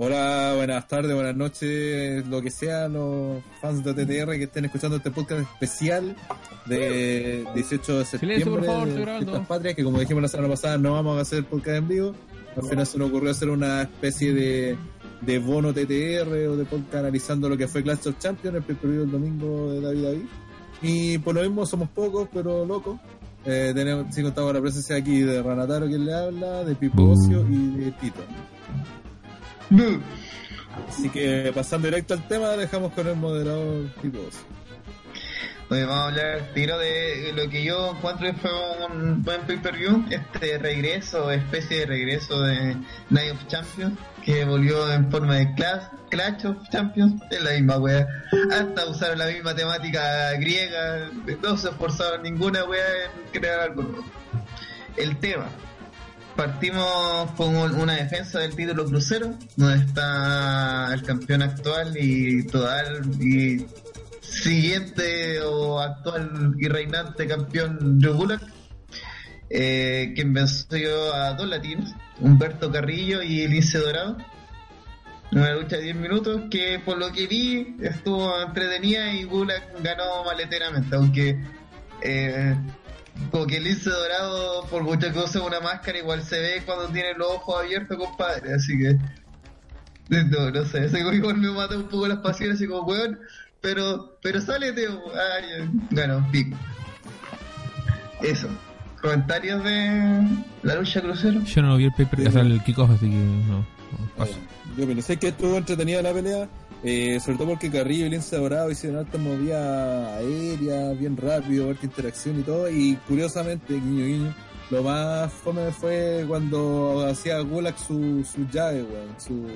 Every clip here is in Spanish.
Hola, buenas tardes, buenas noches, lo que sea, los fans de TTR que estén escuchando este podcast especial de 18 de septiembre Silencio, por favor, de estoy grabando. Fiestas Patrias, que como dijimos la semana pasada no vamos a hacer podcast en vivo. Al final se nos ocurrió hacer una especie de, de bono TTR o de podcast analizando lo que fue Clash of Champions, el primer del domingo de David David. Y por lo mismo somos pocos, pero locos. Eh, tenemos, sí contamos con la presencia aquí de Ranataro, quien le habla, de Pipocio y de Tito. Así que pasando directo al tema, dejamos con el moderador Pipocio. Oye, vamos a hablar tiro de lo que yo encuentro que fue un buen pay-per-view, este regreso, especie de regreso de Night of Champions, que volvió en forma de Clash, Clash of Champions, es la misma wea. Hasta usaron la misma temática griega, no se esforzaron ninguna wea en crear algo nuevo. El tema. Partimos con una defensa del título crucero, donde está el campeón actual y total y siguiente o actual y reinante campeón Joe Gulak, eh, quien venció a dos latinos, Humberto Carrillo y Lince Dorado. Una lucha de 10 minutos que por lo que vi estuvo entretenida y Gulak ganó maleteramente, aunque eh, como que Lince Dorado, por mucho que use una máscara, igual se ve cuando tiene los ojos abiertos, compadre, así que... No, no sé, ese igual me mata un poco las pasiones, así como, weón, pero, pero sale de. Ay, bueno, pico. Eso. ¿Comentarios de la lucha crucero? Yo no lo vi el paper, Sí. o sea, el kickoff, así que no. no, paso. Yo pensé que estuvo entretenida la pelea, eh, sobre todo porque Carrillo y Lince Dorado hicieron alta movida aérea, bien rápido, alta interacción y todo, y curiosamente, guiño guiño, lo más fome fue cuando hacía Gulak su, su llave, weón, su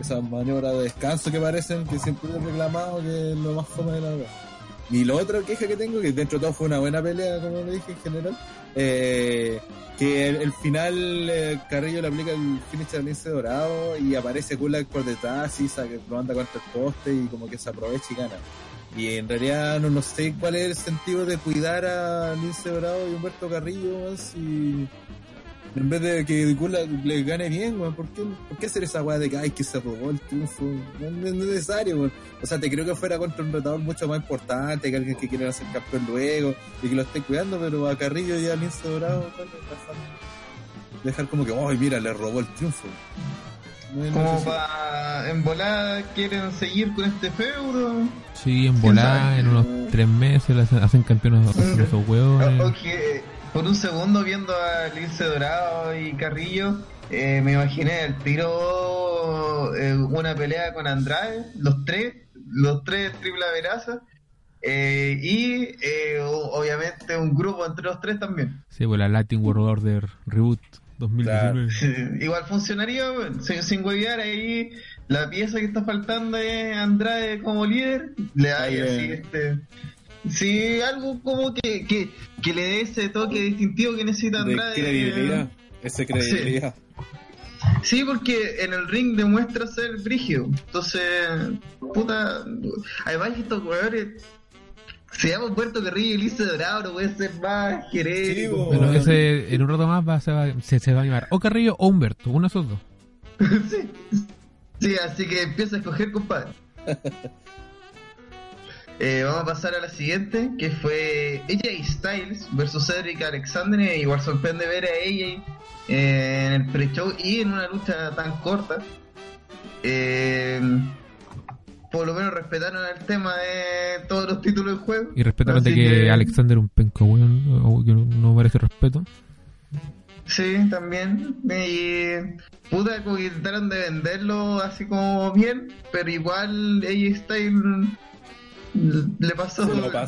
esas maniobras de descanso que parecen, que siempre he reclamado que es lo más fome de la verdad. Y lo otro queja que tengo, que dentro de todo fue una buena pelea, como le dije en general, eh, que el, final eh, Carrillo le aplica el finish al lince dorado y aparece Kulak por detrás y saca, lo anda contra el poste y como que se aprovecha y gana. Y en realidad no, no sé cuál es el sentido de cuidar a Lince Dorado y Humberto Carrillo, si en vez de que Kulak le gane bien, weón, ¿por qué, ¿por qué hacer esa weá de que ay que se robó el triunfo? No, no es necesario, weón. O sea, te creo que fuera contra un retador mucho más importante, que alguien que quiera ser campeón luego y que lo esté cuidando, pero a Carrillo y a Lince Dorado, weón, dejar, como que, ay, mira, le robó el triunfo. No Como para en volada quieren seguir con este feudo. Sí, en volada, en unos tres meses le hacen, hacen campeones hacen esos. O que por un segundo viendo a Lince Dorado y Carrillo, eh, me imaginé el tiro eh, una pelea con Andrade, los tres, los tres triple veraza. Eh, y eh, obviamente un grupo entre los tres también. Sí, pues la Latin World Order Reboot 2019. Sí, Igual funcionaría, sin, sin huevear ahí. La pieza que está faltando es Andrade como líder. Le da ahí así este. Sí, algo como que, que, que le dé ese toque distintivo que necesita de Andrade. credibilidad. Ese credibilidad. Sí, porque en el ring demuestra ser brígido. Entonces, puta. Además, estos jugadores. Se llama Puerto Carrillo y Lice Dorado, no puede ser más. Bueno, ese, en un rato más va, se, va, se, se va a llamar o Carrillo o Humberto, uno de esos dos. sí. sí, así que empieza a escoger, compadre. Eh, vamos a pasar a la siguiente, que fue AJ Styles versus Cedric Alexander. Igual sorprende ver a AJ eh, en el pre-show y en una lucha tan corta. Eh, por lo menos respetaron el tema de todos los títulos del juego. Y respetamente Así que, Alexander un penco, weón, o que no, merece respeto. Sí, también. Y puta, como que intentaron de venderlo así como bien, pero igual ella está en- le pasó Se lo la-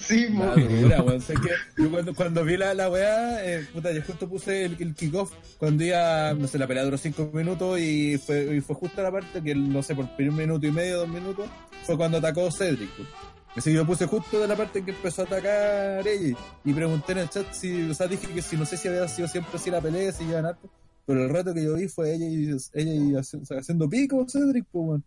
Sí. La dura, que yo cuando, cuando vi la, la weá, eh, puta, yo justo puse el, el kickoff cuando iba, no sé, la pelea duró 5 minutos y fue, y fue justo la parte que, no sé, por un minuto y medio, dos minutos, fue cuando atacó Cedric. Así que yo puse justo de la parte en que empezó a atacar ella y pregunté en el chat si, o sea, dije que si no sé si había sido siempre así la pelea, si iban harto, pero el rato que yo vi fue ella y, ella y haciendo pico Cedric, pues.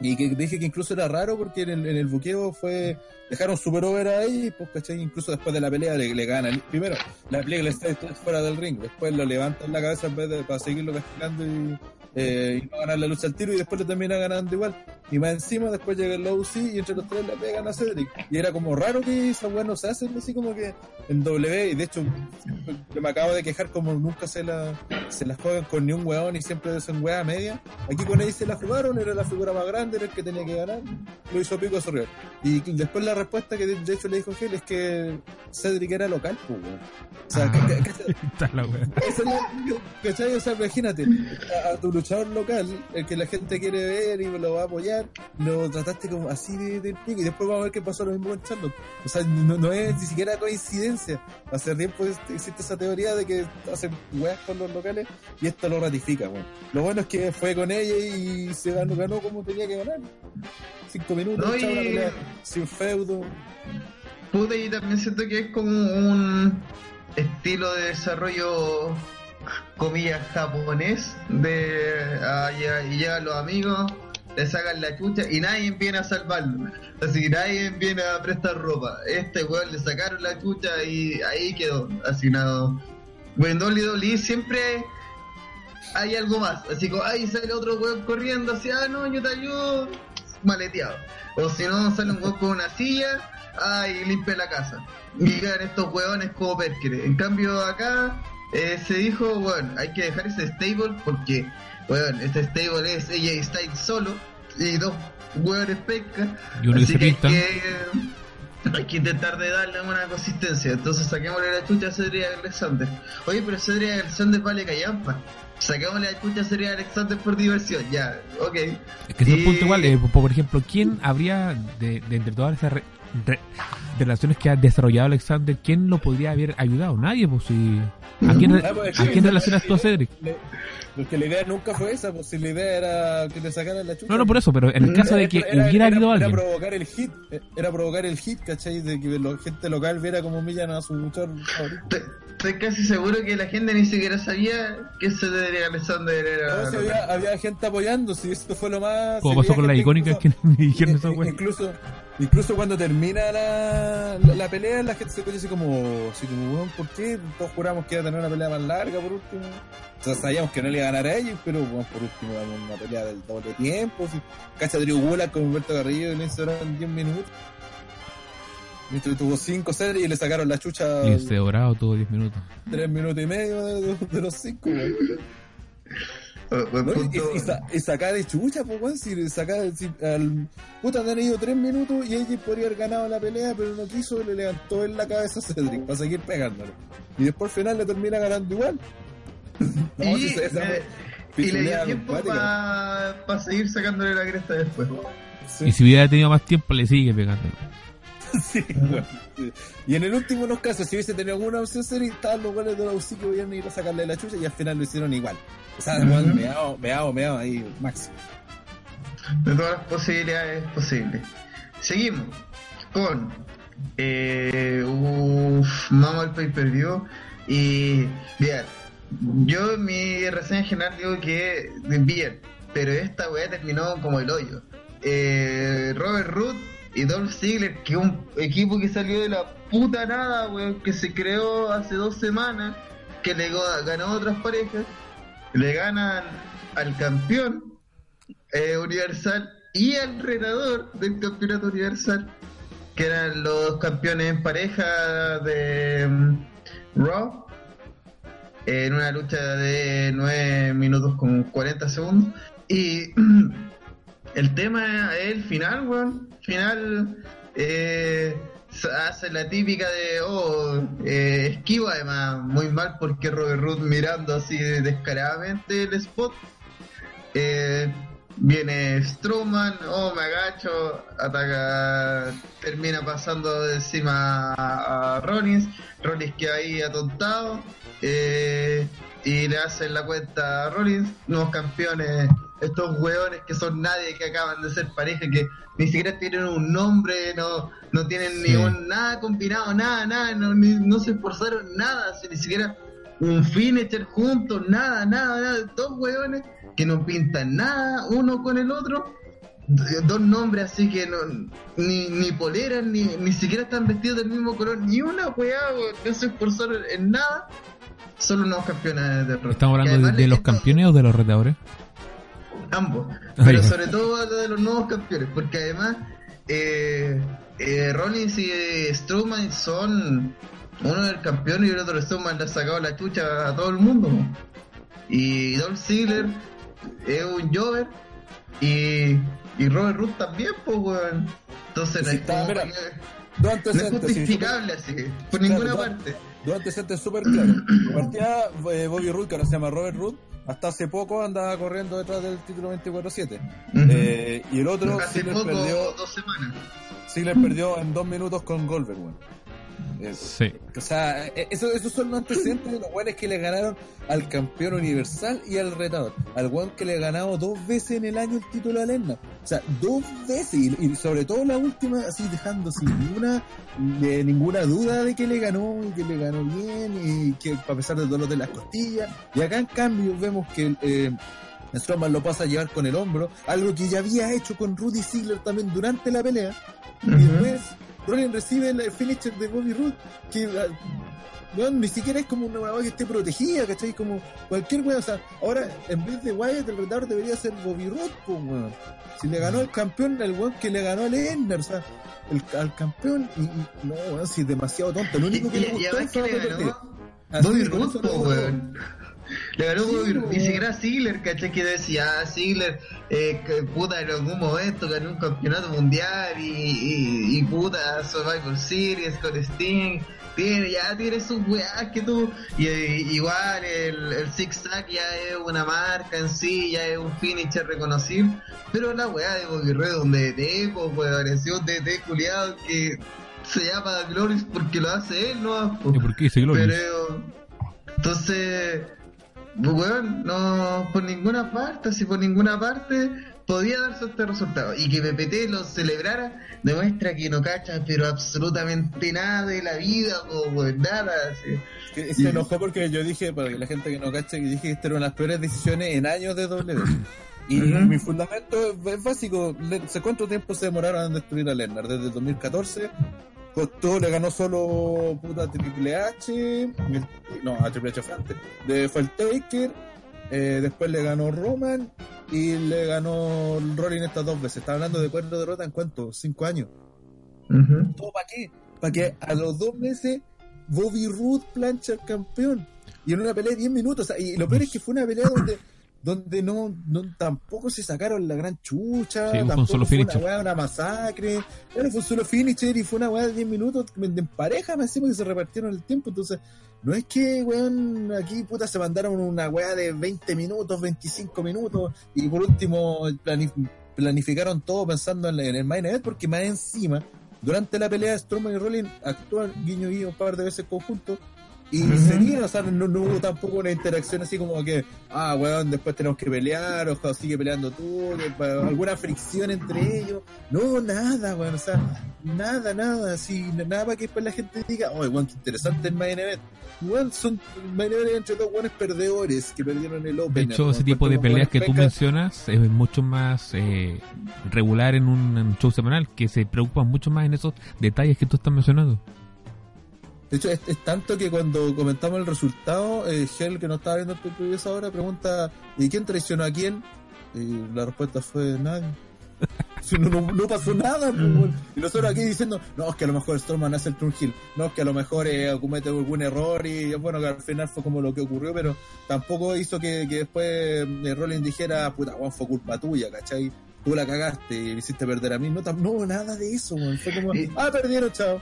Y que dije que incluso era raro porque en el, en el buqueo fue. Dejaron super over a ella y pues, ¿cachai? Incluso después de la pelea le, le ganan. Primero, la pelea le está fuera del ring. Después lo levantan la cabeza en vez de para seguirlo castigando y, eh, y no ganar la lucha al tiro y después le termina ganando igual. Y más encima después llega el OC y entre los tres le pegan a Cedric. Y era como raro que esa weá no se hace así como que en W. Y de hecho, yo me acabo de quejar como nunca se la, se las juegan con ni un weón y siempre son weá media. Aquí con él se la jugaron, era la figura más grande, era el que tenía que ganar. Lo hizo pico a su rival. Y después la respuesta que de hecho le dijo Gel es que Cedric era local, pues, weón. O sea, Ah. que- que- que- Está la la- sea, imagínate, a, a tu luchador local, el que la gente quiere ver y lo va a apoyar, lo trataste como así de, de pico y después vamos a ver qué pasó lo mismo con Charlotte. O sea, no, no es ni siquiera coincidencia. Hace tiempo existe esa teoría de que hacen weas con los locales y esto lo ratifica, weón. Lo bueno es que fue con ella y se ganó, ganó como tenía que ganar. Cinco minutos, No, y- pelea sin feudo. Puta, y también siento que es como un estilo de desarrollo, comillas, japonés, de ah, ya- y llegan los amigos, le sacan la chucha y nadie viene a salvarlo. Así que nadie viene a prestar ropa. Este weón le sacaron la chucha y ahí quedó asignado. Bueno, en WWE siempre hay algo más. Así como, ahí sale otro weón corriendo, así, ah, no, yo te ayudo, maleteado. O si no, sale un weón con una silla, ay, limpia la casa. Y quedan estos weones como Perkele. En cambio, acá eh, se dijo, bueno, hay que dejar ese stable porque, bueno, este stable es AJ Styles solo y dos weones pesca. Y uno Así que hay que, hay que intentar de darle una consistencia. Entonces saquémosle la chucha a Cedric Alexander. Oye, pero Cedric Alexander vale callampa. Saquémosle la chucha a Cedric Alexander por diversión. Ya, ok. Es que es un punto igual. eh, por por ejemplo, ¿quién habría, de, de entre todas esas re- re- relaciones que ha desarrollado Alexander, quién lo podría haber ayudado? Nadie, pues si. ¿A quién, re- Ah, pues, ¿a quién relacionas tú a. Cedric? Le- Porque la idea nunca fue esa, pues si la idea era que le sacaran la chucha. No, no, por eso, pero en el caso de que Era- hubiera era- habido era alguien. provocar el hit, eh, era provocar el hit, ¿cachai? De que la gente local viera como humillan a su luchador favorito. Estoy- casi seguro que la gente ni siquiera sabía que Cedric Alexander era. No, si había, había gente apoyando, si esto fue lo más... Como pasó con icónicas que incluso- me dijeron esa incluso, incluso cuando termina la, la, la pelea, la gente se conoce así como, así como, weón, ¿por qué? Todos juramos que iba a tener una pelea más larga por último. O sea, sabíamos que no le iba a ganar a ellos, pero bueno, por último damos una pelea del doble tiempo. Si, cacha Drew con Humberto Carrillo y le hicieron 10 minutos. Mientras tuvo 5 series y le sacaron la chucha Y ese dorado tuvo 10 minutos. 3 minutos y medio de, de- los 5, Oh, buen ¿no? Y, punto. y, sa- y sacar de chucha, pues, weón. Si sacar, si al. Puta, han ido 3 minutos y AJ podría haber ganado la pelea, pero no quiso le levantó en la cabeza a Cedric para seguir pegándolo. Y después al final le termina ganando igual. No, y, si se- esa eh, y le dio tiempo para seguir sacándole la cresta después. Sí, Y si hubiera tenido más tiempo, le sigue pegando. sí, sí. Y en el último de los casos, si hubiese tenido alguna opción seria, estaban los goles de la UCI que podían ir a sacarle la chucha y al final lo hicieron igual. O sea, weón, Ujú. meado, meado, meado ahí, máximo. De todas las posibilidades posibles. Seguimos con. Eh, uf, vamos al pay per view. Y. Bien. Yo en mi reseña general digo que. Bien. Pero esta weá terminó como el hoyo. Eh, Robert Root y Dolph Ziggler, que un equipo que salió de la puta nada, weón, que se creó hace dos semanas, que le ganó otras parejas, le ganan al campeón eh, universal y al retador del campeonato universal, que eran los campeones en pareja de mm, Raw, en una lucha de 9 minutos con 40 segundos. Y el tema es el final, weón. Final eh, hace la típica de, oh, eh, esquiva además, muy mal porque Robert Root mirando así descaradamente el spot. Eh, viene Strowman, oh me agacho, ataca, termina pasando de encima a, a Rollins, Rollins queda ahí atontado, eh, y le hacen la cuenta a Rollins, nuevos campeones, estos hueones que son nadie, que acaban de ser pareja, que ni siquiera tienen un nombre, no, no tienen Sí. ni un, nada combinado, nada, nada, no, ni- no se esforzaron nada, si ni siquiera un finisher juntos, nada, nada, nada, dos hueones que no pintan nada uno con el otro, dos nombres así que no, ni, ni poleras, ni, ni siquiera están vestidos del mismo color, ni una weá, weón, no se esforzaron en nada, solo unos campeones de Raw. ¿Estamos hablando de, los campeones o de los retadores? Ambos. Pero sobre todo hablo de los nuevos campeones, porque además eh, eh, Rollins y Strowman son uno del campeón y el otro Strowman le ha sacado la chucha a todo el mundo. Y Dolph Ziggler es un Jover y, y Robert Root también, pues, weón. Entonces, Sí, no, es no es sí, justificable así, por Claro, ninguna parte. Dos antecedentes súper claros. Partía eh, Bobby Roode, que ahora se llama Robert Roode, hasta hace poco andaba corriendo detrás del título 24-7. Ujú. Eh, y el otro, Hace Ziggler poco, perdió, dos semanas. Ziggler perdió en dos minutos con Goldberg, weón. Eh, Sí. O sea, eso- esos son los antecedentes de los weones que le ganaron al campeón universal y al retador. Al weón que le ganado dos veces en el año el título a Lennar. O sea, dos veces. Y, y sobre todo la última, así dejando sin ninguna, de ninguna duda de que le ganó y que le ganó bien y que a pesar de dolor de las costillas. Y acá en cambio vemos que eh, Strowman lo pasa a llevar con el hombro, algo que ya había hecho con Rudy Ziggler también durante la pelea. Y después Rollins recibe el finisher de Bobby Roode, que ah, weón, ni siquiera es como una weá que esté protegida, ¿cachai? Como cualquier weón, o sea, ahora en vez de Wyatt el retador debería ser Bobby Roode, pues weón. Si le ganó el campeón, el weón que le ganó a Lennar, o sea, el, al campeón, y, y- no, weón, si es demasiado tonto, lo único que Y- le y gustó fue que le ganó Bobby Roode, weón. Le ganó Sí, ni siquiera Ziggler, ¿cachai? Que decía, ah, Ziggler, eh, que puta, en algún momento ganó un campeonato mundial y, y, y puta, Survivor Series con Sting. Tiene, ya tiene sus weas que tú. Y, y- igual el, el Six Tag ya es una marca en sí, ya es un finisher reconocible. Pero la wea de Bobby Roode, donde DT, pues, pues, apareció un DT culiado que se llama Glorious porque lo hace él, ¿no? ¿Y por qué dice Gloria? Pero, entonces, weón, no por ninguna parte, así por ninguna parte podía darse este resultado. Y que PPT lo celebrara demuestra que no cacha, pero absolutamente nada de la vida, o nada. Así. Se enojó porque yo dije, para que la gente que no cache, que dije que esta era una de las peores decisiones en años de W. Y mi fundamento es, básico. Le- ¿sé ¿Cuánto tiempo se demoraron en destruir a Lennar? Desde el 2014. Costó, le ganó solo puta Triple H. no, a Triple H fue antes. De, fue el Taker. eh, después le ganó Roman. Y le ganó Rollins estas dos veces. Está hablando de cuatro derrotas en cuánto? Cinco años. Ujú. ¿Todo para qué? Para que a los dos meses Bobby Roode plancha al campeón. Y en una pelea de 10 minutos. o sea, y lo peor es que fue una pelea donde donde no, no tampoco se sacaron la gran chucha, Sí, fue un tampoco solo fue una weá, una masacre, Bueno, fue un solo finisher y fue una weá de 10 minutos de en pareja, me decimos que se repartieron el tiempo, entonces no es que weón aquí puta se mandaron una weá de 20 minutos, 25 minutos y por último plani- planificaron todo pensando en, en el main event porque más encima durante la pelea Strowman y Rollins actúan guiño guiño un par de veces conjuntos y Ujú. seguían, o sea, no, no hubo tampoco una interacción así como que, ah, weón, después tenemos que pelear, o sigue peleando tú, alguna fricción entre ellos. No, nada, weón, o sea, nada, nada, así, nada para que después la gente diga, oh, weón, qué interesante el main event. Weón, son main event entre dos weones perdedores que perdieron el Open. De hecho, ese tipo de peleas que tú mencionas es mucho más eh, regular en un, en un show semanal, que se preocupan mucho más en esos detalles que tú estás mencionando. De hecho, es, es tanto que cuando comentamos el resultado, eh, Hell, que no estaba viendo el preview ahora, pregunta, ¿y quién traicionó a quién? Y la respuesta fue nadie. Si no, no, no pasó nada, pues, weón. y nosotros aquí diciendo, no, es que a lo mejor Storman hace el turn hill, no, es que a lo mejor eh, comete algún error y bueno, que al final fue como lo que ocurrió, pero tampoco hizo que, que después eh, Rollins dijera, puta, Juan, fue culpa tuya, ¿cachai? Tú la cagaste y me hiciste perder a mí. No, no nada de eso, weón. Fue como, ah, perdieron, chao.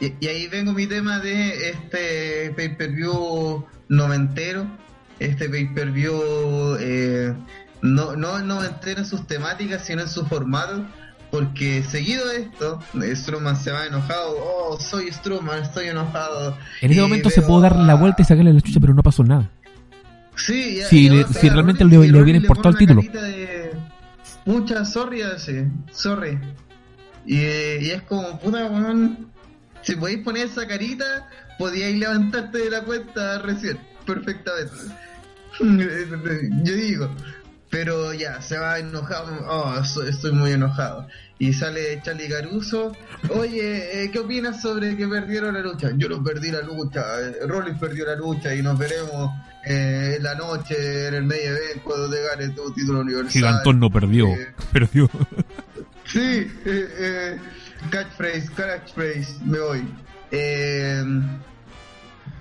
Y, y ahí vengo mi tema de este pay-per-view noventero, este pay-per-view eh, no, no noventero en sus temáticas, sino en su formato, porque seguido de esto, eh, Strowman se va enojado, oh, soy Strowman, estoy enojado. En ese momento se pudo dar la vuelta y sacarle la chucha, pero no pasó nada. Sí, ya- Si le- si realmente le- le importado pone el título. de, Mucha sorry así, sorry. Y, y es como, puta, weón, si podéis poner esa carita, podíais levantarte de la cuenta recién, perfectamente. Yo digo, Pero ya, se va enojado. Oh, estoy, estoy muy enojado. Y sale Charlie Caruso. Oye, eh, ¿qué opinas sobre que perdieron la lucha? Yo no perdí la lucha. eh, Rollins perdió la lucha y nos veremos eh, en la noche en el medio event cuando te gane tu título universal. Gigantón no perdió. Eh, Perdió. Sí, eh, catchphrase, catchphrase, me voy. Eh,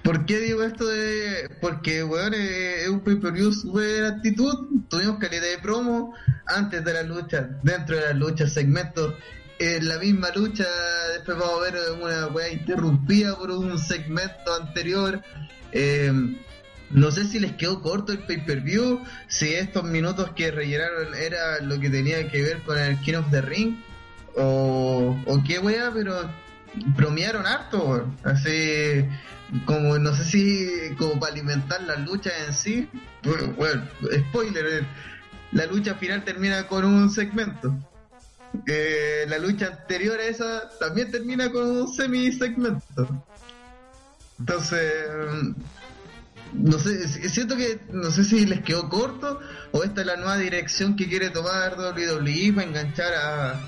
¿Por qué digo esto de.? Porque, weón, eh, es un pay-per-view super actitud. Tuvimos calidad de promo antes de la lucha, dentro de la lucha, segmentos. En la misma lucha, después vamos a ver una weá interrumpida por un segmento anterior. Eh, no sé si les quedó corto el pay-per-view, si estos minutos que rellenaron era lo que tenía que ver con el King of the Ring, o, o qué weá, pero bromearon harto, así como no sé si como para alimentar la lucha en sí, bueno, bueno, spoiler, la lucha final termina con un segmento. Eh, la lucha anterior a esa también termina con un semi segmento. Entonces, no sé, siento que no sé si les quedó corto o esta es la nueva dirección que quiere tomar WWE para enganchar a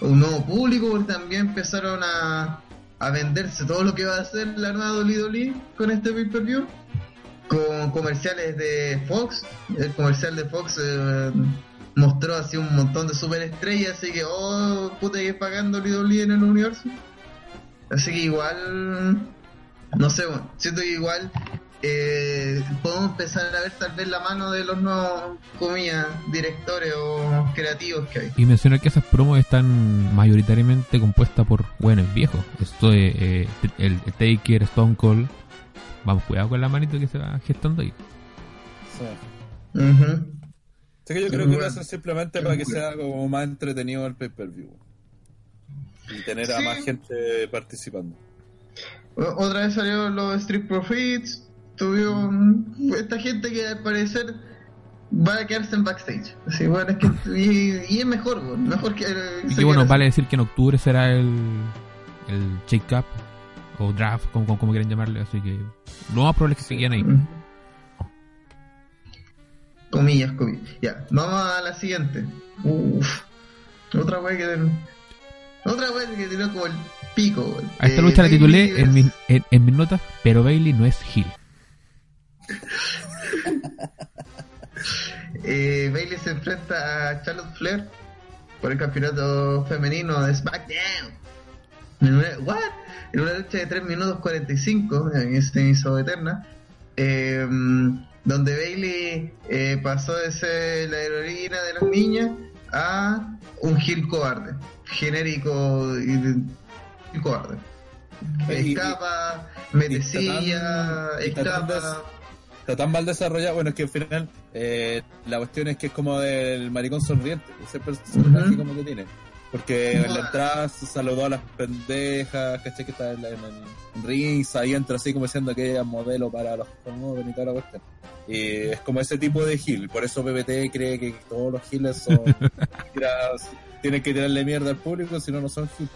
un nuevo público, porque también empezaron a, a venderse todo lo que va a hacer la nueva WWE con este pay-per-view, con comerciales de Fox, el comercial de Fox eh, mostró así un montón de superestrellas, así que, oh, puta, que pagando WWE en el universo. Así que igual, no sé, bueno, siento que igual eh, podemos empezar a ver tal vez la mano de los nuevos, comillas, directores o creativos que hay. Y mencionar que esas promos están mayoritariamente compuestas por buenos viejos. Esto de eh, el, el Taker, Stone Cold. Vamos, cuidado con la manito que se va gestando ahí. Sí. Ujú. Así que yo creo que lo hacen simplemente para que sea como más entretenido el pay-per-view. Y tener a Sí. más gente participando. Otra vez salieron los Street Profits, tuvieron esta gente que al parecer va a quedarse en backstage. Así, bueno, es que, y, y es mejor, mejor que... Y que bueno, vale decir que en octubre será el, el Shake Up o Draft, como, como, como quieran llamarle. Así que lo más probable es que se queden ahí. Comillas, comillas. Ya, vamos a la siguiente. Uf. Otra wea que... Otra wea que tiró como el pico. A esta Eh, lucha la Bayley titulé en, mis- en, en mis notas, pero Bailey no es Hill. Eh, Bailey se enfrenta a Charlotte Flair por el campeonato femenino de SmackDown. En una, ¿What? En una lucha de 3 minutos 45, que se hizo eterna, eh, donde Bailey eh, pasó de ser la heroína de las niñas a un Gil cobarde, genérico y cobarde. Escapa, mete y está tan- silla, y está tan escapa. Está tan mal desarrollado, bueno, es que al final eh, la cuestión es que es como del maricón sonriente, ese personaje como que tiene. Porque en la Buah. entrada se saludó a las pendejas, ¿cachai? Que está en, la- en el rings, ahí entra así como diciendo que ella es modelo para los jóvenes y toda la cuestión. Y es como ese tipo de Gil, por eso PPT cree que todos los Giles son. tienen que tirarle mierda al público, si no, no son Gil.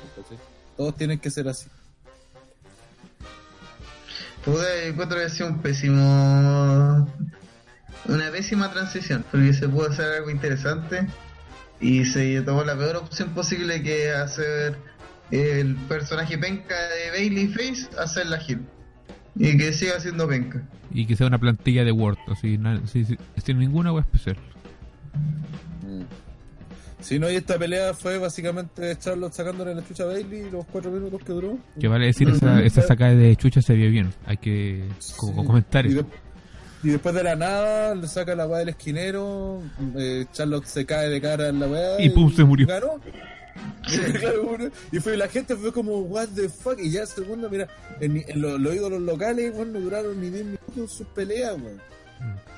Todos tienen que ser así. Pude encuentro que ha sido un pésimo. Una pésima transición, porque se pudo hacer algo interesante y se tomó la peor opción posible que hacer el personaje penca de Bailey Face, hacer la Hill. Y que siga siendo penca. Y que sea una plantilla de Word, así, sí, sin ninguna web especial. Si no, y esta pelea fue básicamente Charlotte sacándole la chucha a Bailey los cuatro minutos que duró. Que vale decir, esa, esa sacada de chucha se vio bien. Hay que Sí. comentar Y, eso. de- y después de la nada le saca la weá del esquinero, eh, Charlotte se cae de cara en la weá Y pum, se murió. ganó. Y fue la gente fue como what the fuck y ya segundo mira en, en lo- los ídolos locales bueno, no duraron ni 10 minutos sus peleas weón.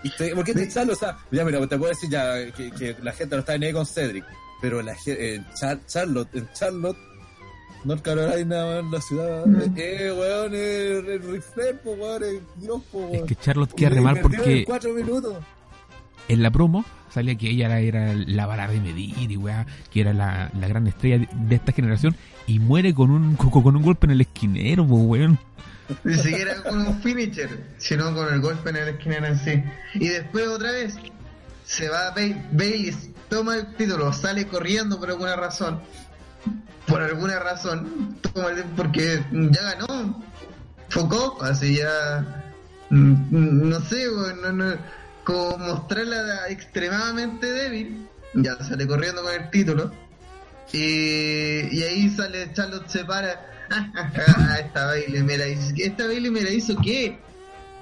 Y te, porque este Charlotte o sea ya mira te puedo decir ya que, que la gente no está en con Cedric pero la en Char- Charlotte en Charlotte North Carolina weón, la ciudad Mm. eh weón el Flair po weón es Dios po Es weón que Charlotte Y queda le re mal invirtieron porque minutos en la promo salía que ella era, la vara de medir y weá, que era la, la gran estrella de, de esta generación y muere con un con, un golpe en el esquinero, weón. Ni siquiera con un finisher, sino con el golpe en el esquinero en sí. Y después otra vez, se va Bailey, toma el título, sale corriendo por alguna razón. Por alguna razón, toma el- porque ya ganó. Focó, así ya. mm, No sé, no, no, como mostrarla extremadamente débil. Ya sale corriendo con el título. Y, y ahí sale Charlotte se para. esta Bailey me la hizo. ¿Esta Bailey me la hizo qué?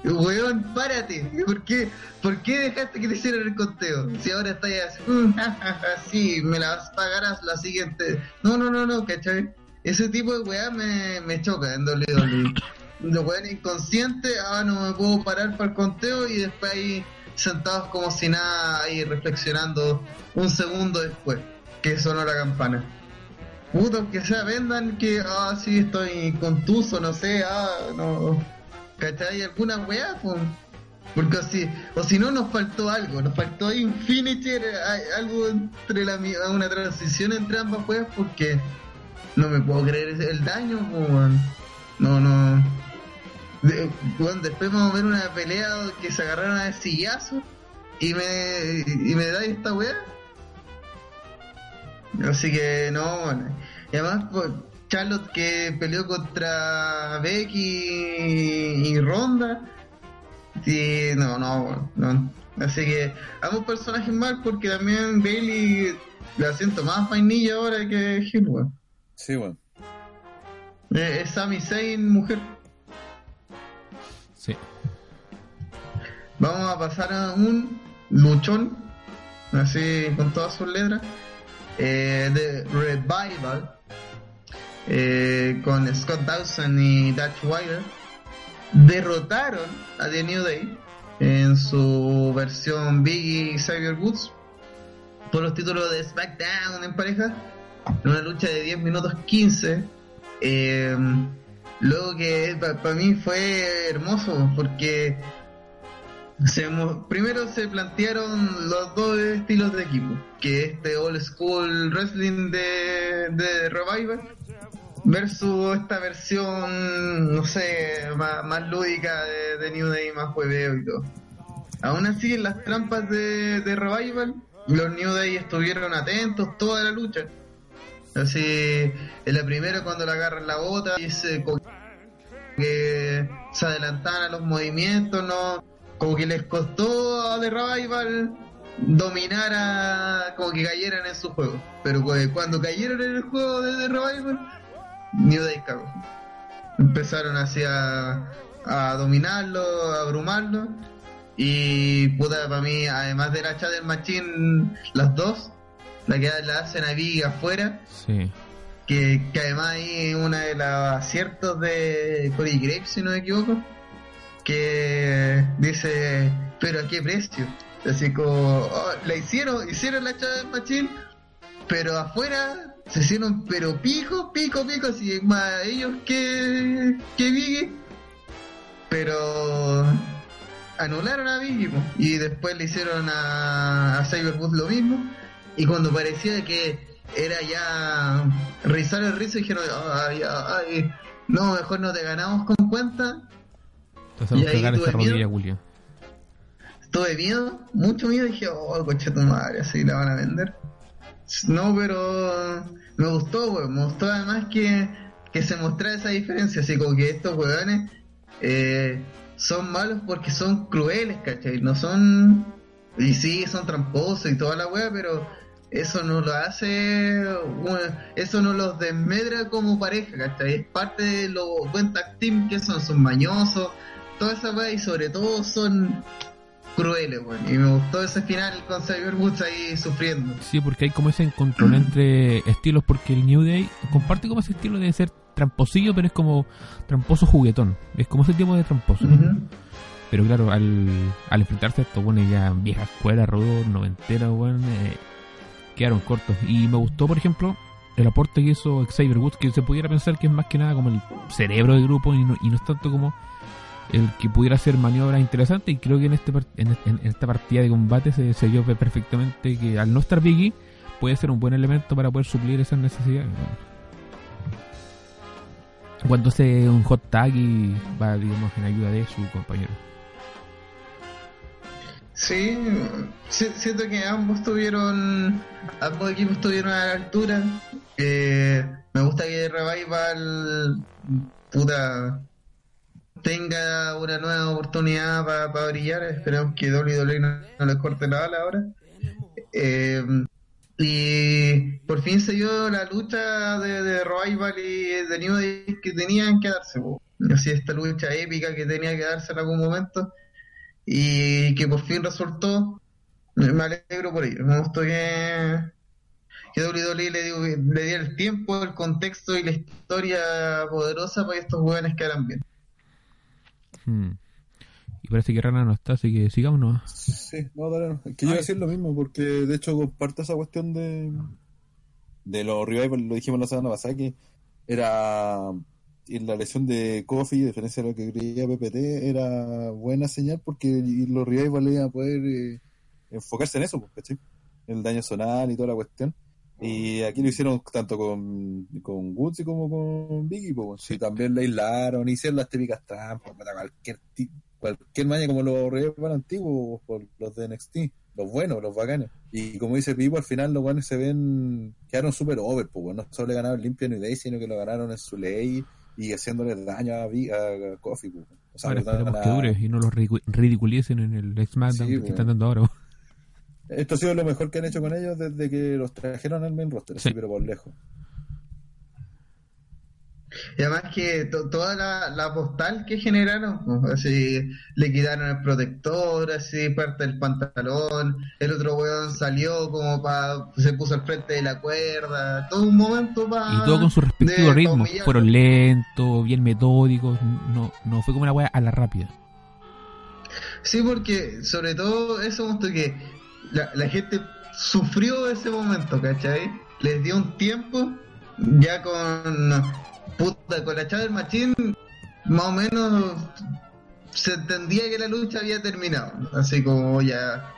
Weón, párate. ¿Por qué, ¿Por qué dejaste que te hicieran el conteo? Si ahora estás así, "Mm, sí, me las pagarás la siguiente. No, no, no, no, ¿cachai? Ese tipo de weá me, me choca en WWE. Los weones inconscientes, ah, no me puedo parar para el conteo y después ahí sentados como si nada, ahí reflexionando un segundo después que sonó la campana. Puta, aunque sea, vendan que, ah, sí, estoy contuso, no sé, ah, no. ¿Cachai? Alguna weá, pues. Porque si, o si no, nos faltó algo, nos faltó ahí un finisher, algo entre la, una transición entre ambas weas, porque no me puedo creer el daño, weón. No, no. Después vamos a ver una pelea que se agarraron a sillazo y me, y me da esta weá. Así que no, bueno. Y además, pues, Charlotte que peleó contra Becky y Ronda. Sí, no, no, bueno, no. Así que ambos personajes mal porque también Bailey la siento más vainilla ahora que Hill, weón. Sí, weón. Eh, Es Sami Zayn, mujer. Sí. Vamos a pasar a un luchón, así con todas sus letras, eh, de Revival, eh, con Scott Dawson y Dutch Wilder. Derrotaron a The New Day en su versión Biggie y Xavier Woods por los títulos de SmackDown en pareja, en una lucha de 10 minutos 15. Eh, luego que para mí fue hermoso porque se primero se plantearon los dos estilos de equipo, que este old school wrestling de, de Revival versus esta versión, no sé, más, más lúdica de, New Day, más jueveo y todo. Aún así, en las trampas de, de Revival, los New Day estuvieron atentos toda la lucha. Así, en la primera cuando le agarran la bota y se que se adelantaban a los movimientos, no como que les costó a The Revival dominar a como que cayeran en su juego. Pero cu- cuando cayeron en el juego de The Revival, New Day cagó. Empezaron así a, a dominarlo, a abrumarlo. Y puta, para mí, además de la Chattel Machine, las dos, la que la hacen a Big afuera, Sí. que, que además ahí una de los aciertos de Cody Graves, si no me equivoco, que dice, pero a qué precio. Así como, oh, la hicieron, hicieron la Chattel Machine, pero afuera se hicieron, pero pico, pico, pico, así más ellos que, que Biggie. Pero anularon a Biggie y después le hicieron a, a Cyberboost lo mismo. Y cuando parecía que era ya rizar el rizo, dijeron, no, mejor no te ganamos con cuenta. Entonces Y ahí miedo. rodilla, Julio. Tuve miedo, mucho miedo, dije, oh, coche tu madre, así la van a vender. No, pero me gustó, weón, me gustó además que, que se mostrara esa diferencia, así como que estos weones eh, son malos porque son crueles, ¿cachai? No son, y sí, son tramposos y toda la wea, pero eso no lo hace, eso no los desmedra como pareja, ¿cachai? Es parte de los buen tag team que son, son mañosos, toda esa wea y sobre todo son crueles, weón. Y me gustó ese final con Cyber Woods ahí sufriendo. Sí, porque hay como ese encontrón entre estilos, porque el New Day comparte como ese estilo de ser tramposillo, pero es como tramposo juguetón. Es como ese tipo de tramposo. Ujú. Pero claro, al, al enfrentarse a estos buenos ya vieja escuela, rodo, noventera, weón, eh, quedaron cortos. Y me gustó, por ejemplo, el aporte que hizo Xavier Woods, que se pudiera pensar que es más que nada como el cerebro del grupo y no, y no es tanto como el que pudiera hacer maniobras interesantes. Y creo que en, este en, esta partida de combate se, se perfectamente que al no estar Biggie puede ser un buen elemento para poder suplir esas necesidades. Cuando hace un hot tag y va, digamos, en ayuda de su compañero. Sí, si- siento que ambos tuvieron, ambos equipos tuvieron a la altura. Eh, me gusta que Revival, puta, tenga una nueva oportunidad para brillar. Esperemos que WWE no, no les corte la bala ahora. Eh, y por fin se dio la lucha de, de y de New Day que tenían que darse. Así esta lucha épica que tenía que darse en algún momento y que por fin resultó. Me alegro por ello. Me gustó que, que WWE le, dio, le diera el tiempo, el contexto y la historia poderosa para que estos jóvenes quedaran bien. Hmm. Y parece que Rana no está, así que sigamos nomás. Sí, no, dale, no. Que yo iba a decir lo mismo, porque de hecho comparto esa cuestión de, de los revival, lo dijimos la semana pasada, que era en la lesión de Kofi, a diferencia de lo que creía PPT, era buena señal porque los revival iban a poder eh, enfocarse en eso, pues. El daño zonal y toda la cuestión. Y aquí lo hicieron tanto con, con Woods como con Biggie, pues, sí, también le aislaron, hicieron las típicas trampas, para cualquier cualquier maña como los revival antiguos, por los de NXT, los buenos, los bacanes. Y como dice Pipo, al final los buenos se ven, quedaron súper over, pues, no solo le ganaron limpio New Day, sino que lo ganaron en su ley y haciéndole daño a, Big- a Kofi, pues. O sea, Ahora esperemos que a- dure y no los ridicu- ridiculicen en el Sí, que bueno. están dando ahora. Esto ha sido lo mejor que han hecho con ellos desde que los trajeron al main roster, Sí. pero por lejos. Y además que to- toda la, la postal que generaron, pues, así le quitaron el protector, así parte del pantalón, el otro weón salió como para, se puso al frente de la cuerda, todo un momento para... Y todo con su respectivo de- ritmo. pa' humillarlo. Fueron lentos, bien metódicos. No, no fue como una wea a la rápida. Sí, porque sobre todo eso momento que la, la gente sufrió ese momento, ¿cachai? Les dio un tiempo, ya con puta, con la Chávez Machín, más o menos se entendía que la lucha había terminado, así como ya.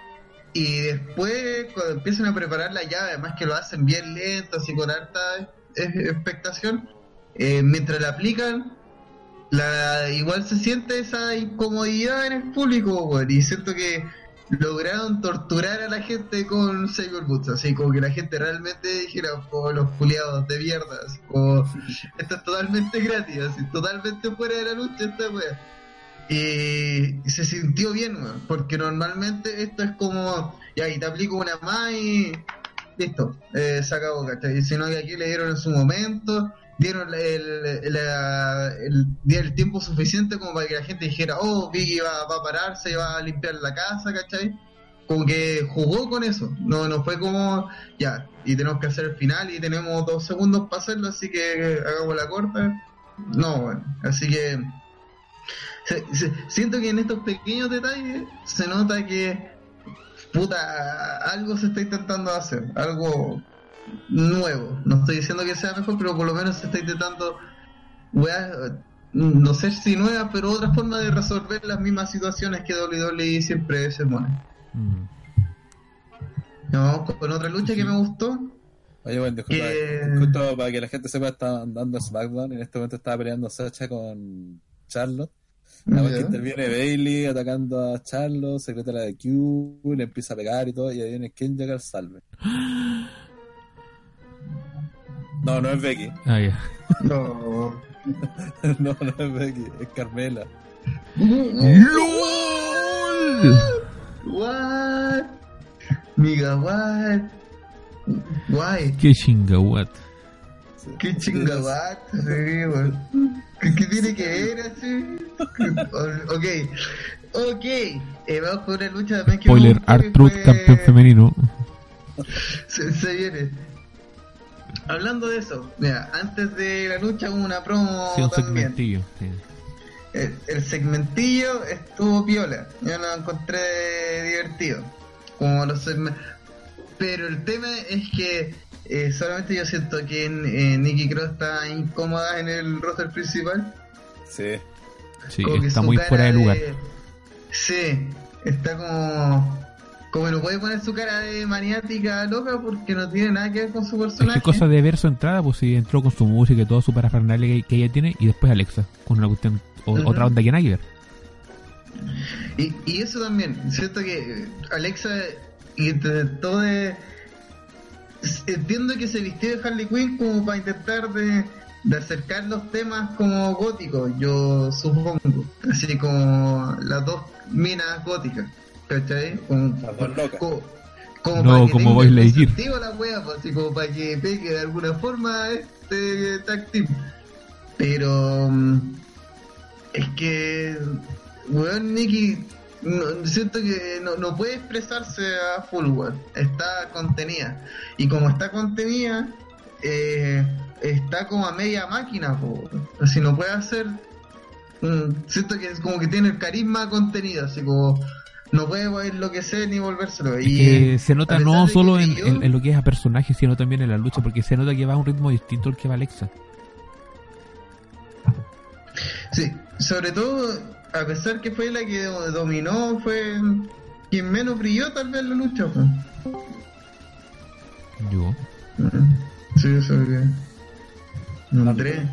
Y después, cuando empiezan a preparar la llave, además que lo hacen bien lento, así con eh, expectación, eh, mientras la aplican, la igual se siente esa incomodidad en el público, weón, y siento que lograron torturar a la gente con Saber Boots, así como que la gente realmente dijera, oh, los culiados de mierda, así como, esto es totalmente gratis, así, totalmente fuera de la lucha esta wea. Y se sintió bien, weón, porque normalmente esto es como, ya, y te aplico una más y listo, eh, se acabó, ¿cachai? Sino que aquí le dieron en su momento, dieron el, el, el tiempo suficiente como para que la gente dijera, oh, Biggie va, va a pararse y va a limpiar la casa, ¿cachai? Como que jugó con eso, no, no fue como, ya, y tenemos que hacer el final y tenemos dos segundos para hacerlo, así que hagamos la corta. No, bueno, así que se- siento que en estos pequeños detalles se nota que puta algo se está intentando hacer, algo nuevo. No estoy diciendo que sea mejor, pero por lo menos se está intentando weas, no sé si nuevas, pero otra forma de resolver las mismas situaciones que WWE siempre se pone. Mm. Vamos con otra lucha que me gustó. Oye, bueno, disculpa, Que- justo para que la gente sepa, está andando SmackDown. En este momento estaba peleando Sacha con Charlotte. La vez que Ya. interviene Bailey atacando a Charlotte, secretaria de Q, le empieza a pegar y todo, y ahí viene quien llega al salve. No, no es Becky. Ah, ya. No. No, no es Becky, es Carmela. ¡LOL! What? Miga, what? Guay. ¡Qué chingahuat! Sí. Qué chingabat, sí, weón. ¿Qué, qué tiene que ver así? Ok, ok. Eh, vamos con una lucha también que Spoiler, Artruth, fue- campeón femenino. Se, se viene. Hablando de eso, mira, antes de la lucha hubo una promo Sí, un también. segmentillo. sí. El, el segmentillo estuvo piola. Yo lo encontré divertido. Como los Pero el tema es que eh, solamente yo siento que en, eh, Nikki Cross está incómoda en el roster principal. Sí. Sí, Como que está muy fuera de lugar. Sí, está como. Como no puede poner su cara de maniática loca porque no tiene nada que ver con su Es personaje. que cosa de ver su entrada, pues si entró con su música y todo su parafernalia que, que ella tiene, y después Alexa, con una cuestión, o- Ujú. otra onda que nada que ver. Y, y eso también, siento que Alexa intentó de... Entiendo que se vistió de Harley Quinn como para intentar de, de acercar los temas como góticos, yo supongo. Así como las dos minas góticas, ¿cachai? Como, Las dos locas. co- como No, para que como tenga Lightyear. sentido la wea, pues, así como para que pegue de alguna forma este tag team. Pero mm, es que, weón, no- siento que no, no puede expresarse a full, weón. Está contenida. Y como está contenida, eh, está como a media máquina, po. Así no puede hacer. mm, siento que es como que tiene el carisma contenido, así como no puede enloquecer ni volvérselo. Es Y que se nota no solo en, brilló- en- en lo que es a personaje, sino también en la lucha, porque se nota que va a un ritmo distinto al que va Alexa. Sí, sobre todo, a pesar que fue la que do- dominó, fue quien menos brilló tal vez en la lucha. po. Yo, Mm, Sí, eso que. André,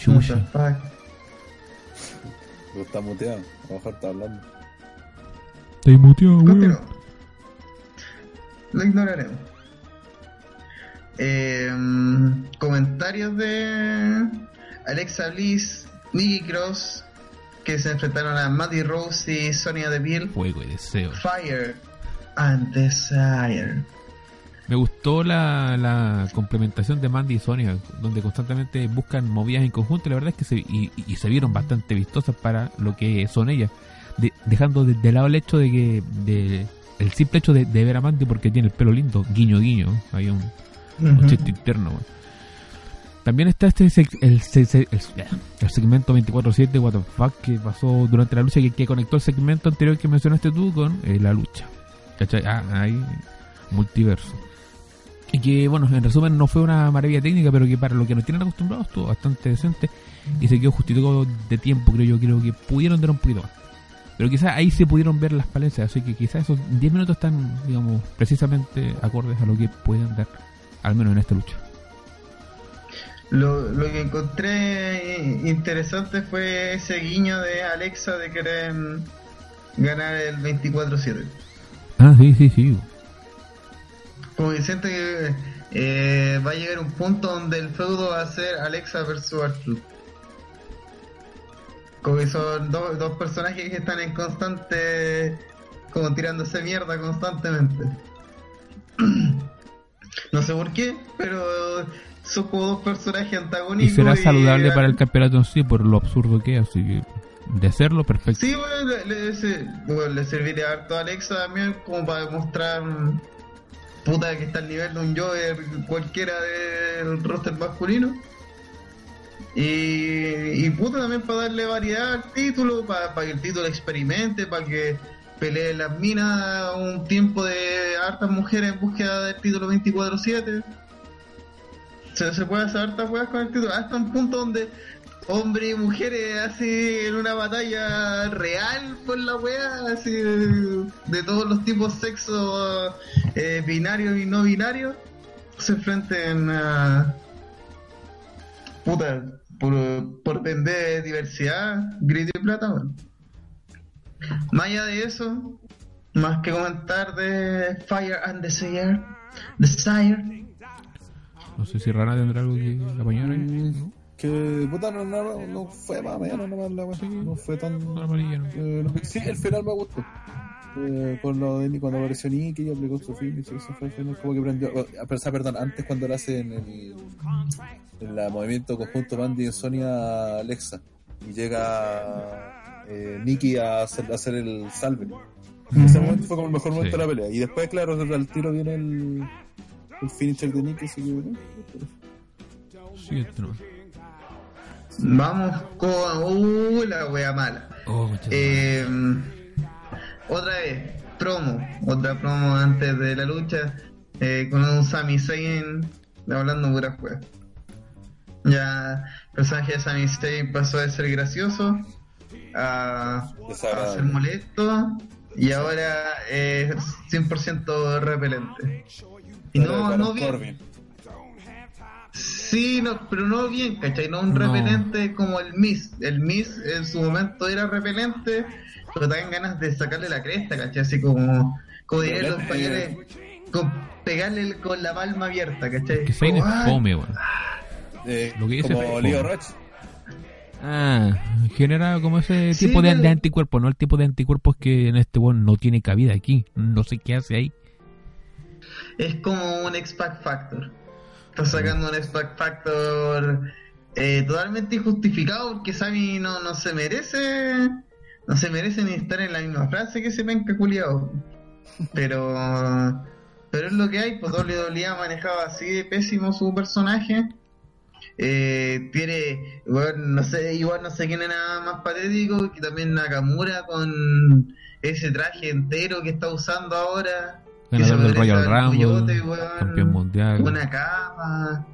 Shusha. Pero está muteado. A lo mejor está hablando. Weón. Lo ignoraremos. Eh, comentarios de Alexa Bliss, Nikki Cross, que se enfrentaron a Maddie Rose y Sonia Deville. Fuego y deseo. Fire and Desire. Me gustó la, la complementación de Mandy y Sonia, donde constantemente buscan movidas en conjunto. La verdad es que se, y, y se vieron bastante vistosas para lo que son ellas, de- dejando de, de lado el hecho de que de, el simple hecho de, de ver a Mandy porque tiene el pelo lindo, guiño guiño, hay un, chiste interno. También está este el, el, el segmento 24/7 What the fuck que pasó durante la lucha que, que conectó el segmento anterior que mencionaste tú con eh, la lucha. ¿Cachai? Ah, ahí multiverso. Y que, bueno, en resumen no fue una maravilla técnica, pero que para lo que nos tienen acostumbrados estuvo bastante decente y se quedó justito de tiempo, creo yo, creo que pudieron dar un poquito más. Pero quizás ahí se pudieron ver las falencias, así que quizás esos 10 minutos están, digamos, precisamente acordes a lo que pueden dar, al menos en esta lucha. Lo, lo que encontré interesante fue ese guiño de Alexa de querer ganar el 24-7. Ah, sí, sí, sí. Como que siento que eh, va a llegar un punto donde el feudo va a ser Alexa versus Arthur. Como que son do- dos personajes que están en constante. como tirándose mierda constantemente. no sé por qué, pero son como dos personajes Y antagónicos. será saludable y- para el campeonato en sí por lo absurdo que es, así que de serlo, perfecto. Sí, bueno, le, le- se- bueno, le serviría harto a Alexa también como para demostrar puta que está al nivel de un Jover cualquiera del roster masculino. Y, y puta también para darle variedad al título, para, para que el título experimente, para que pelee las minas un tiempo de hartas mujeres en búsqueda del título 24-7. Se, se puede hacer hartas weas con el título, hasta un punto donde hombres y mujeres así en una batalla real por la wea, así de, todos los tipos sexo eh, binarios y no binarios, se enfrenten a puta por, por vender diversidad, grito y plata, weón. Más allá de eso, más que comentar de Fire and Desire, Desire, No sé si Rana tendrá algo que apañar ahí. ¿no? Que puta, no, no, no fue más o menos la wea. No fue tan. No, amarilla, no. Eh, sí, el final me gustó. Eh, con lo de cuando apareció Nicky y aplicó su film, y eso fue como que prendió. A pesar, perdón, antes cuando lo hace en el, en el movimiento conjunto Mandy y Sonia Alexa y llega eh, Nicky a hacer, a hacer el salve. Ese momento fue como el mejor momento Sí. de la pelea. Y después, claro, al tiro viene el, el finisher de Nicky. Así que, bueno, nomás. vamos con uh, la wea mala. Oh, Eh, otra vez, promo, otra promo antes de la lucha, eh, con un Sami Zayn hablando pura juega. Ya el personaje de Sami Zayn pasó de ser gracioso a, a ser molesto y ahora es 100% repelente. Y no, no bien. Sí, no, pero no bien, ¿cachai? No un No. repelente como el Miss. El Miss en su momento era repelente, pero dan ganas de sacarle la cresta, ¿cachai? Así como, como dirían los españoles, con pegarle con la palma abierta, ¿cachai? Que es Como, ¡ah! fome, weón. Eh, Lo que dice como Leo po. Roach. Ah, genera como ese Sí, tipo de, de anticuerpos, no el tipo de anticuerpos que en este weón no tiene cabida aquí. No sé qué hace ahí. es como un X-Pac Factor. Está sacando un X-Pac Factor eh, totalmente injustificado porque Sami no, no se merece. No se merece ni estar en la misma frase que ese penca culiao. Pero. Pero es lo que hay, pues WWE ha manejado así de pésimo su personaje. Eh, tiene, bueno, no sé, igual no sé quién era más patético, que también Nakamura con ese traje entero que está usando ahora. Ganador del Royal al Rumble, Coyote, campeón mundial. Una cama.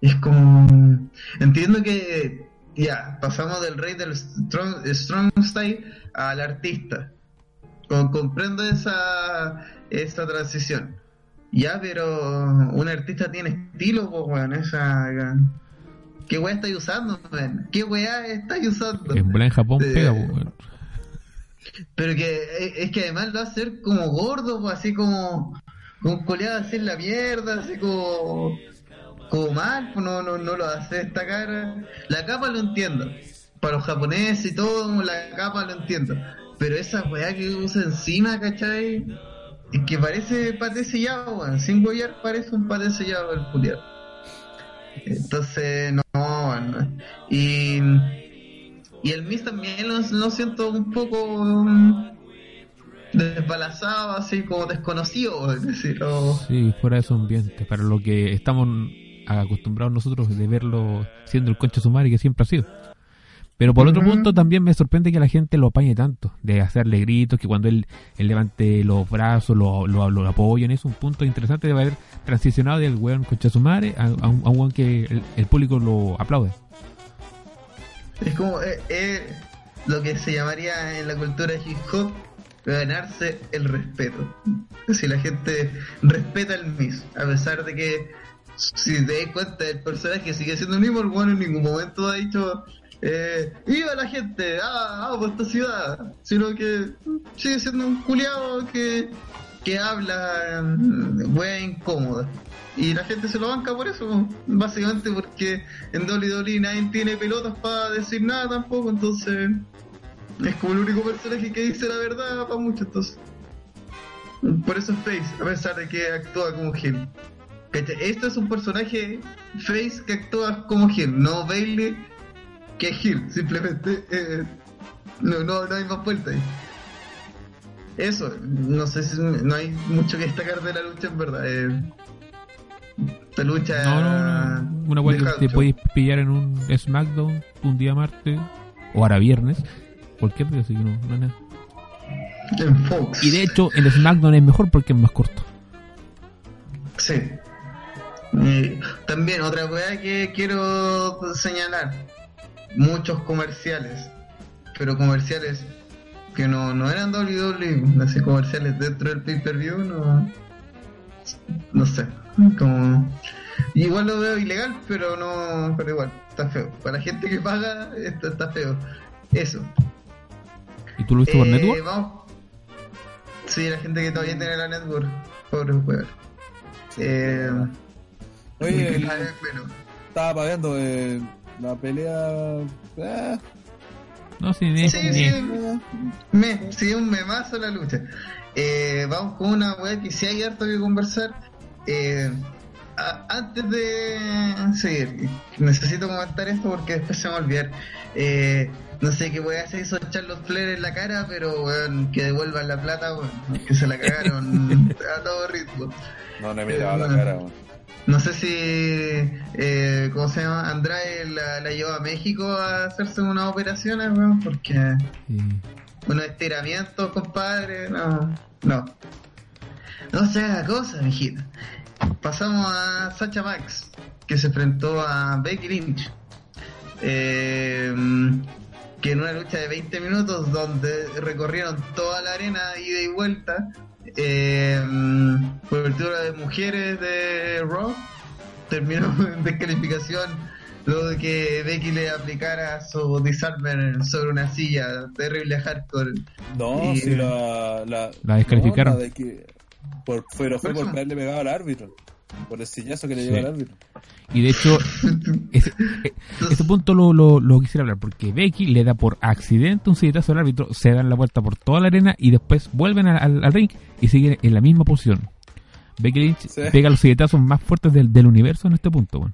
Es como. Entiendo que. Ya, pasamos del rey del strong, strong Style al artista. Co- comprendo esa, esa transición. Ya, pero un artista tiene estilo, pues, weón. Esa. ¿Qué weá estáis usando, weón? ¿Qué weá estáis usando? En en Japón Eh, pega, weón. Pero que eh, es que además lo va a hacer como gordo, pues, así como con coleado así en la mierda, así como como mal, pues no, no, no lo hace destacar. La capa lo entiendo. Para los japoneses y todo, la capa lo entiendo. Pero esa weá que usa encima, ¿cachai? Es que parece pate sellado, weón. Sin goyar parece un pate sellado el Julián. Entonces, no, weón. Y y el Miss también lo, lo siento un poco mm, desbalazado, así como desconocido, es decir, Sí, fuera de su ambiente. Para lo que estamos acostumbrados nosotros de verlo siendo el concha sumari que siempre ha sido. Pero por otro punto también me sorprende que la gente lo apañe tanto, de hacerle gritos, que cuando él, él levante los brazos, lo, lo, lo apoyen, es un punto interesante de haber transicionado del weón concha sumare a, a un, a un weón que el, el público lo aplaude. es como eh, eh, lo que se llamaría en la cultura hip hop ganarse el respeto. Si la gente respeta al Miss, a pesar de que si te das cuenta el personaje sigue siendo el mismo, el bueno en ningún momento ha dicho eh, ¡Viva la gente! ¡Ah, amo esta ciudad! Sino que sigue siendo un culiado que, que habla mm, wea incómoda. Y la gente se lo banca por eso, básicamente porque en WWE nadie tiene pelotas para decir nada tampoco, entonces es como el único personaje que dice la verdad para muchos, entonces. Por eso es Face, a pesar de que actúa como Gil. Esto es un personaje Face que actúa como Gil, no Bailey que Gil, simplemente eh, no, no, no hay más vuelta ahí. Eso, no sé si no hay mucho que destacar de la lucha en verdad. eh. esta lucha No, no, no. Una de que te podéis pillar en un SmackDown un día martes o ahora viernes, cualquier día, así que no, no es nada. en Fox. Y de hecho, el SmackDown es mejor porque es más corto. Sí. Y también otra weá que quiero señalar. Muchos comerciales. Pero comerciales que no, no eran WWE. Así comerciales dentro del pay-per-view. No, no sé. Como... Igual lo veo ilegal, pero no pero igual. Está feo. Para la gente que paga, esto está feo. Eso. ¿Y tú lo viste por Eh, Network? Vamos. Sí, la gente que todavía tiene la network. Pobre weón. Eh, Oye, el- bueno, estaba pagando eh, la pelea. eh, No, sí, ni, sí, sí, me, sí, un memazo la lucha. Eh, vamos con una weá que sí hay harto que conversar. Eh, a- antes de seguir, necesito comentar esto porque después se me va a olvidar. Eh, no sé qué weá se hizo Charlotte Flair en la cara, pero weón, que devuelvan la plata, weón, que se la cagaron a todo ritmo. No, no he mirado la cara, weón. No sé si, eh, ¿cómo se llama? Andrade la, la llevó a México a hacerse unas operaciones, weón, porque sí. unos estiramientos, compadre, no, no. No se haga cosa, mijita. Pasamos a Sacha Max, que se enfrentó a Becky Lynch. Eh, que en una lucha de 20 minutos donde recorrieron toda la arena ida y vuelta, eh, cobertura de mujeres de Raw, terminó en descalificación luego de que Becky le aplicara su disarmer sobre una silla, terrible hardcore. No, Y- si la, la, La descalificaron. no, la de que, por, pero fue por haberle pegado al árbitro. Por el sillazo que le Sí. llevó al árbitro. Y de hecho, ese, ese punto lo, lo, lo quisiera hablar, porque Becky le da por accidente un silletazo al árbitro, se dan la vuelta por toda la arena y después vuelven al, al- al ring y siguen en la misma posición. Becky Lynch Sí. pega los silletazos más fuertes del, del universo en este punto.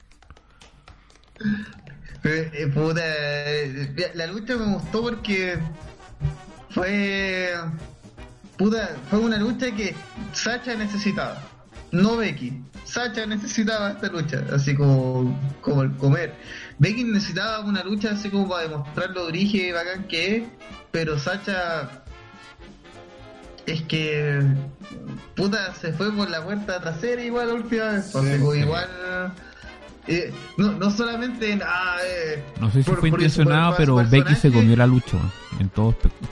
Eh, eh, puta, eh, la lucha me gustó porque fue puta, fue una lucha que Sacha necesitaba, no Becky. Sacha necesitaba esta lucha, así como, como el comer. Becky necesitaba una lucha así como para demostrar lo origen y bacán que es, pero Sacha es que puta se fue por la puerta trasera igual la última vez, Sí, sí. igual eh, no, no solamente en, ah, eh, No sé si por- fue intencionado, pero Becky se comió la lucha, en todo aspecto.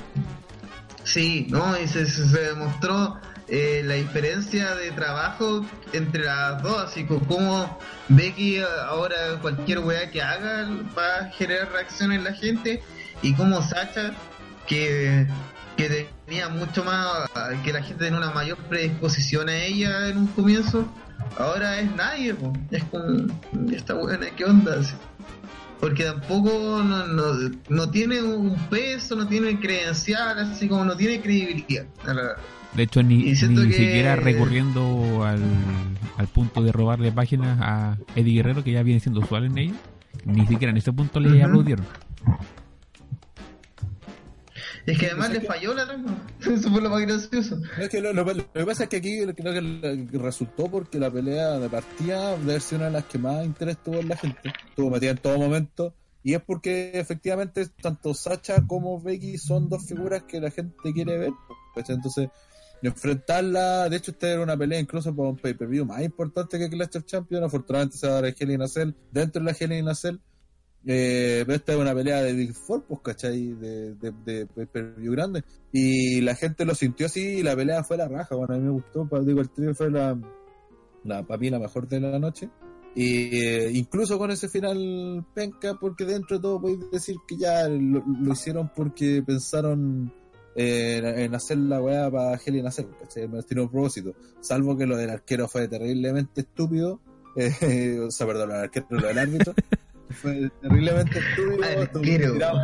Sí, ¿no? Y se- se demostró eh, la diferencia de trabajo entre las dos, así como Becky eh, ahora cualquier weá que haga va a generar reacción en la gente y como Sacha que, que tenía mucho más, que la gente tenía una mayor predisposición a ella en un comienzo, ahora es nadie, es como, esta buena, ¿qué onda? Porque tampoco no, no, no tiene un peso, no tiene credencial, así como no tiene credibilidad. la- De hecho, ni, ni que- siquiera recurriendo al, al punto de robarle páginas a Eddie Guerrero, que ya viene siendo usual en ella, ni siquiera en ese punto le Ujú. aplaudieron. Es que además le falló la trama. Eso fue lo más gracioso. Es que lo, lo- lo que pasa es que aquí creo que, resultó porque la pelea de partida debe ser una de las que más interés tuvo en la gente. Estuvo metida en todo momento. Y es porque efectivamente tanto Sacha como Becky son dos figuras que la gente quiere ver. Entonces, enfrentarla, de hecho esta era una pelea incluso para un pay-per-view más importante que Clash of Champions. Afortunadamente se va a dar el Hell in a Cell dentro de la Hell in a Cell. Eh, pero esta es una pelea de Big Four, pues, ¿cachai? De, de, de pay-per-view grande. Y la gente lo sintió así y la pelea fue la raja. Bueno, a mí me gustó, digo, el trío fue la, la para mí la mejor de la noche. Y eh, incluso con ese final penca, porque dentro de todo podéis decir que ya lo, lo hicieron porque pensaron eh, en, hacer la weá para Helen hacer, ¿cachai? No tiene un propósito. Salvo que lo del arquero fue terriblemente estúpido. eh, o sea, perdón, lo del arquero, lo del árbitro. fue terriblemente estúpido. tirado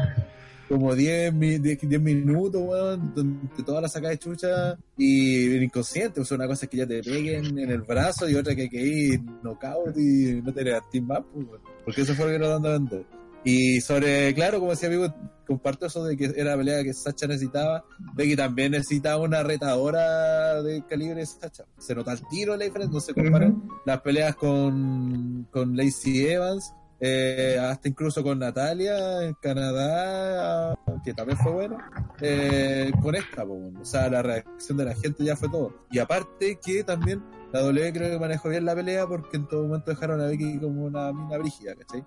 como 10, mi- 10, 10 minutos, weón, donde toda la saca de chucha y el inconsciente, o sea, una cosa es que ya te peguen en el brazo y otra que que ir knockout y no te levantís más, pues, porque eso fue lo que era dando a vender. Y sobre, claro, como decía amigo, comparto eso de que era la pelea que Sacha necesitaba, de que también necesitaba una retadora de calibre de Sacha. Se nota el tiro la diferencia, no se comparan las peleas con, con Lacey Evans, eh, hasta incluso con Natalia en Canadá, que también fue bueno, eh, con esta, o sea, la reacción de la gente ya fue todo. Y aparte que también la W creo que manejó bien la pelea porque en todo momento dejaron a Becky como una mina brígida, ¿cachai?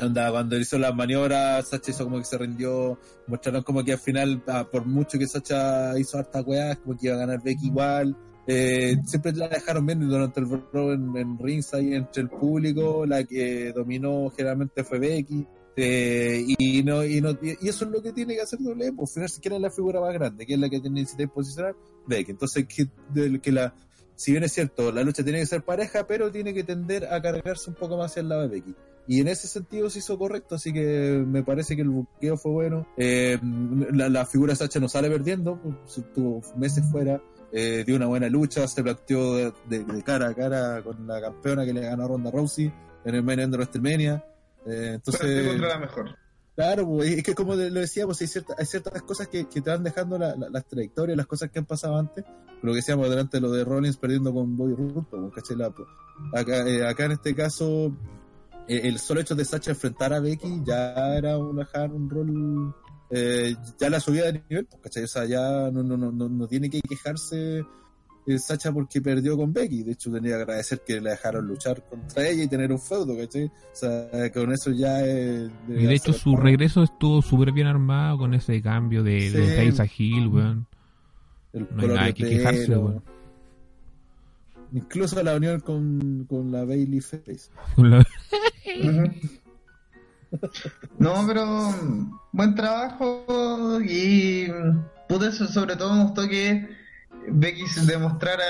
Onda, cuando hizo las maniobras, Sacha hizo como que se rindió, mostraron como que al final, ah, por mucho que Sacha hizo hartas weas, como que iba a ganar Becky igual. Eh, siempre la dejaron bien durante el Raw en, en rings ahí entre el público, la que dominó generalmente fue Becky. Eh, y no y no y eso es lo que tiene que hacer WWE, pues al final si quieren la figura más grande, que es la que tiene que posicionar, Becky. Entonces que, del- que la si bien es cierto, la lucha tiene que ser pareja, pero tiene que tender a cargarse un poco más hacia el lado de Becky. Y en ese sentido se hizo correcto, así que me parece que el buqueo fue bueno. Eh, la, figura Sacha no sale perdiendo, pues, estuvo meses fuera, eh, dio una buena lucha, se planteó de, cara a cara con la campeona que le ganó a Ronda Rousey en el main event de. Eh, entonces, mejor. Claro, pues, es que como lo decía, pues hay, cierta- hay ciertas cosas que, que te van dejando la- la- las trayectorias, las cosas que han pasado antes. Lo que decíamos delante de lo de Rollins perdiendo con Bobby Roode, pues, pues, acá, eh, acá en este caso, eh, el solo hecho de Sacha enfrentar a Becky ya era un, dejar un rol, eh, ya la subida de nivel, pues, ¿cachai? O sea, ya no, no, no, no tiene que quejarse eh, Sacha porque perdió con Becky. De hecho, tenía que agradecer que le dejaron luchar contra ella y tener un feudo, ¿cachai? O sea, con eso ya es... Y de hecho su regreso estuvo súper bien armado con ese cambio de, de Sí. face a heel, weón. El No hay nada de que quejarse, pelo. weón. Incluso la unión con, con la Bailey Face. Con la-. No, pero buen trabajo y pude eso, sobre todo me gustó que Becky se demostrara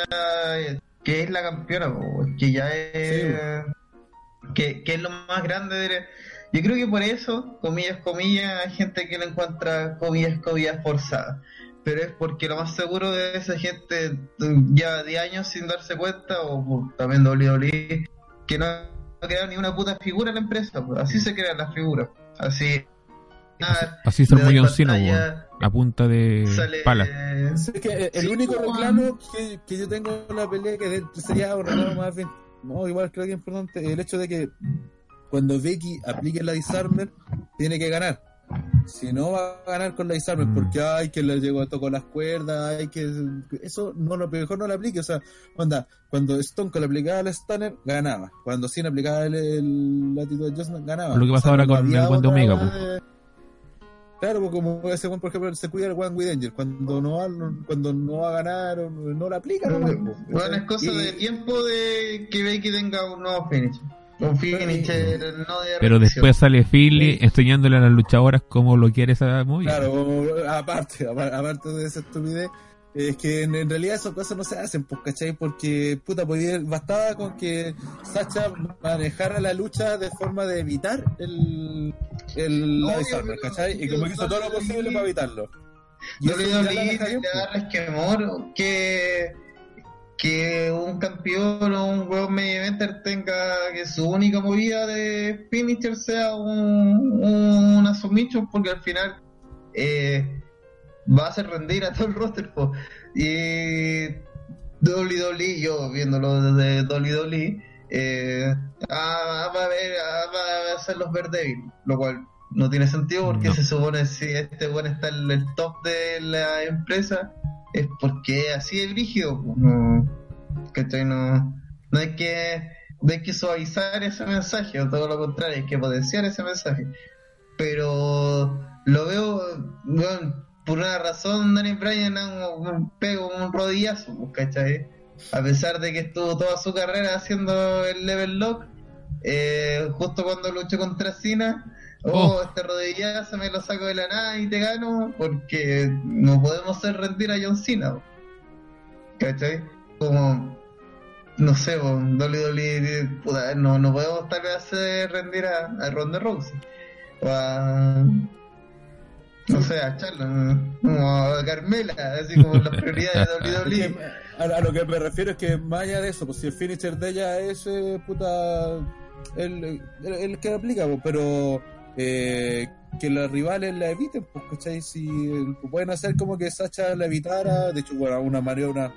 que es la campeona, po, que ya es que, que es lo más grande de yo creo que por eso, comillas, comillas, hay gente que la encuentra comillas, comillas forzada. Pero es porque lo más seguro de esa gente ya de años sin darse cuenta, o también WWE, que no crea ni una puta figura en la empresa. pues, Así se crean las figuras. Así. Así le muy oncino, a punta de sale- pala. Sí, es que el único Juan. reclamo que, que yo tengo en la pelea que de- sería un reclamo más bien, no, igual creo que es importante, el hecho de que cuando Becky aplique la disarmer, tiene que ganar. Si no va a ganar con la disarmer, Mm. porque hay que le llegó tocó las cuerdas, hay que eso no lo mejor no lo aplique, o sea, onda, cuando Stone Cold aplicaba el Stunner, ganaba. Cuando Cena aplicaba el, el Latitude Adjustment, ganaba. Lo que pasa O sea, ahora no con el de Omega, pues. de- Claro, pues como ese buen, por ejemplo, se cuida el One with Angel. Cuando no va, cuando no va a ganar, no, la aplica, no Bueno, es cosa de tiempo de que Becky tenga un nuevo finish. Un finisher no de Pero después sale Philly Sí. enseñándole a las luchadoras cómo lo quiere esa movida. Claro, como- aparte, apa- aparte de esa estupidez, es que en, en realidad esas cosas no se hacen, pues, ¿cachai? Porque, puta, podía, bastaba con que Sacha manejara la lucha de forma de evitar el, el pero- ¿cachai? Y como que hizo todo lo posible para evitarlo. Yo le doy da resquemor que, que un campeón o un hueón medio eventer tenga que su única movida de finisher sea un, un- una submission porque al final eh, va a hacer rendir a todo el roster po. y WWE yo viéndolo desde WWE eh, ah, va a ver ah, va a hacerlos ver débil lo cual no tiene sentido porque No. se supone si este bueno está en el top de la empresa es porque así es brígido no, ¿cachai? no no hay que no hay que suavizar ese mensaje o todo lo contrario hay que potenciar ese mensaje pero lo veo bueno, por una razón Daniel Bryan un, un pego un rodillazo ¿cachai? A pesar de que estuvo toda su carrera haciendo el level lock eh, justo cuando luchó contra Cena oh, Oh. este rodillazo me lo saco de la nada y te gano porque no podemos hacer rendir a John Cena po. ¿cachai? como no sé, po, WWE, puta, no, no podemos tal vez hacer rendir a, a Ronda Rousey o a no sé, a Charlotte, como a Carmela, así como las prioridades de WWE. a, a lo que me refiero es que más allá de eso, pues si el finisher de ella es eh, puta el, el, el que la aplica, pues, pero eh, que los rivales la eviten, pues, ¿cachai? Si eh, pueden hacer como que Sacha la evitara, de hecho, bueno, una maniobra,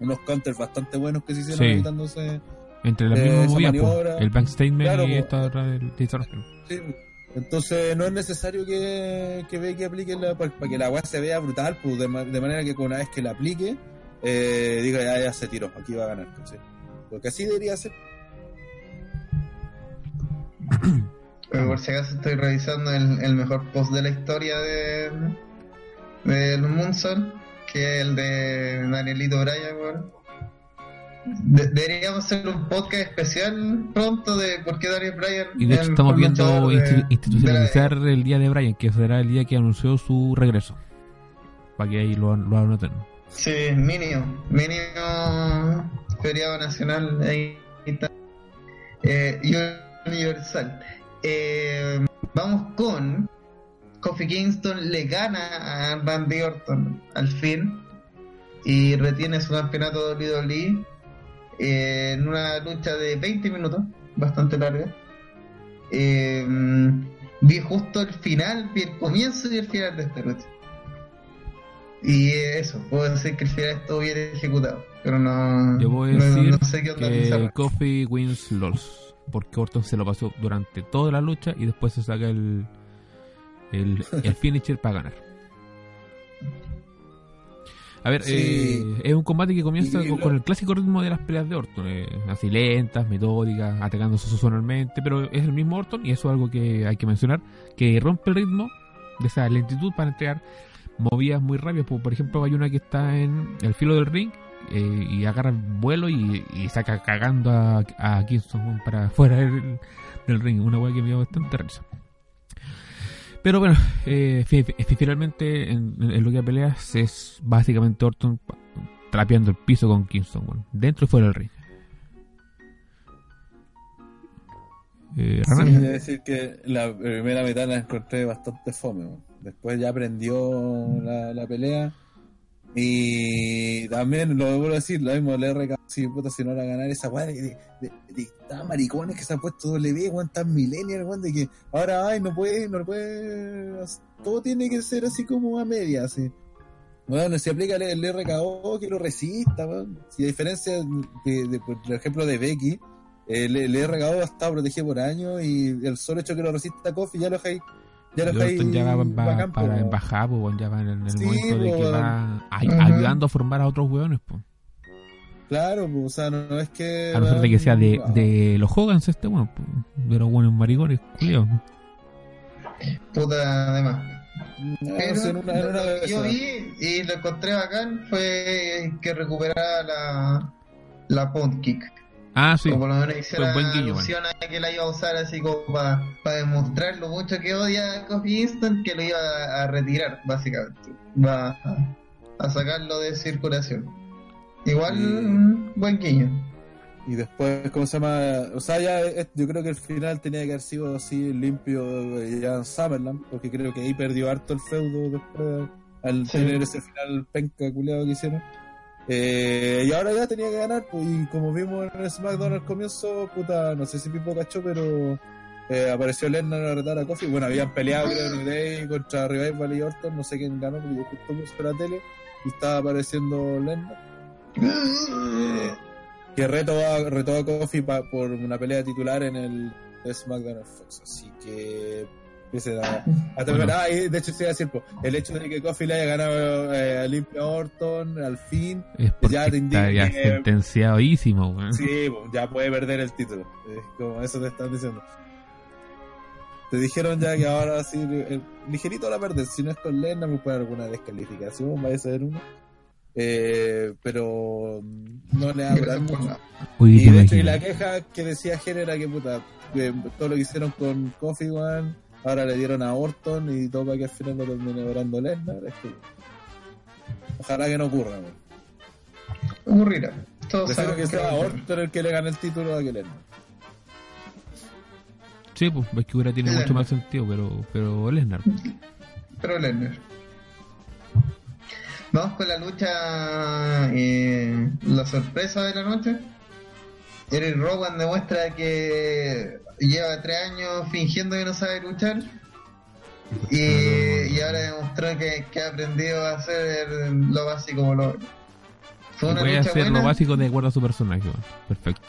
unos counters bastante buenos que se hicieron Sí. evitándose. Entre las eh, mismas maniobra. el bank statement Claro, y po. esta otra del. Sí, entonces no es necesario que, que Becky aplique la, para, que la weá se vea brutal, pues, de, ma- de manera que una vez que la aplique, eh, diga ya, ya se tiró, aquí va a ganar, ¿cachai? Porque así debería ser. Pero por si acaso estoy revisando el, mejor post de la historia de del Moonson, que es el de Danielito Bryan, weón. De- deberíamos hacer un podcast especial pronto de por qué Daniel Bryan Y de hecho estamos viendo de- institucionalizar de el día de Brian, que será el día que anunció su regreso. Para que ahí lo, lo anoten. Sí, mínimo, mínimo feriado nacional ahí está. Eh, y universal. Eh, vamos con Kofi Kingston le gana a Randy Orton al fin y retiene su campeonato de WWE eh, en una lucha de 20 minutos, bastante larga. Eh, vi justo el final, vi el comienzo y el final de esta lucha. Y eso, puedo decir que el final estuvo bien ejecutado, pero no, Yo voy a no- decir no sé qué onda que. Kofi wins LOLs. Porque Orton se lo pasó durante toda la lucha y después se saca el, el, el finisher para ganar. A ver, Sí. eh, es un combate que comienza con, lo- con el clásico ritmo de las peleas de Orton, eh, así lentas, metódicas, atacándose sonalmente, pero es el mismo Orton y eso es algo que hay que mencionar, que rompe el ritmo de esa lentitud para entregar movidas muy rápidas. Por, ejemplo, hay una que está en el filo del ring eh, y agarra el vuelo y, y saca cagando a, a Kingston para fuera del, del ring, una weá que me dio bastante risa. Pero bueno, eh, fi- fi- finalmente en, en lo que a peleas es básicamente Orton trapeando el piso con Kingston, weón. Dentro y fuera del ring. Eh, Sí, decir que la primera mitad la encontré bastante fome. Después ya aprendió la, la pelea. Y también lo vuelvo a decir, lo mismo le RK, si puta, si no ganar esa weá de, de, de, de maricones que se ha puesto W, weón, tan millennial, weón, de que ahora ay no puede, no puede, todo tiene que ser así como a media, así. Bueno, si aplica el, el RKO, que lo resista, weón. Si a diferencia de, por ejemplo, de Becky, el, el RKO estado protegido por años y el solo hecho que lo resista Kofi ya lo dejáis. Ya lo Orton ya va, va para embajar, pues, ya va en el Sí, momento de que va ay- ayudando a formar a otros weones, pues. Claro, pues, o sea, no, no es que. A no ser de que sea de, de los Hogans este weón, pues, de los buenos maricones, culiao. Puta, además. no, Pero sí, en una- en una lo de que yo vi y lo encontré bacán fue que recuperara la, la Pound Kick. Ah, sí. O por lo menos buen guiño, alusión a que la iba a usar así como para demostrar lo mucho que odia a Kofi Instant que lo iba a, a retirar, básicamente. Va a, a sacarlo de circulación. Igual, Y- mm, buen guiño. Y después, ¿cómo se llama? O sea, ya es- yo creo que el final tenía que haber sido así limpio eh, ya en Summerland, porque creo que ahí perdió harto el feudo después al Sí. tener ese final penca culiado que hicieron. Eh, y ahora ya tenía que ganar, pues, y como vimos en el SmackDown al comienzo, puta, no sé si Pipo cachó, pero eh, apareció Lennon a retar a Kofi. Bueno, habían peleado creo en Day contra Revival y Orton, no sé quién ganó, porque yo justo puse la tele y estaba apareciendo Lennon. Eh, que reto a, retó a Kofi pa- por una pelea titular en el SmackDown Fox. Así que empiecen a, a terminar. Ah, y de hecho, a decir, po, el hecho de que Kofi le haya ganado eh, a Limpia Orton al fin, Es Ya te indica está ya que- sentenciadísimo, weón. sí, ya puede perder el título. Es como eso te están diciendo. Te dijeron ya que ahora sí, el ligerito la perder. Si no es con Lena, me puede dar alguna descalificación, vaya a ser uno. Eh, pero no le habrá mucho. nada. Oye, Y de hecho, y la queja que decía Jen era que puta, que todo lo que hicieron con Coffee One, ahora le dieron a Orton y todo para que al final lo termine orando Lesnar. Es que, ojalá que no ocurra, weón. Ocurrirá. Todos Prefiero saben que sea. Orton el que le gane el título a que Lesnar. Sí, pues, es que hubiera tiene Lesnar. mucho más sentido, pero, pero Lesnar. Pero Lesnar. Vamos con la lucha, eh, la sorpresa de la noche. Eric Rowan demuestra que lleva tres años fingiendo que no sabe luchar y, y ahora demostró que, que ha aprendido a hacer lo básico como lo Fue una Puede lucha hacer buena. lo básico de acuerdo a su personaje. Perfecto.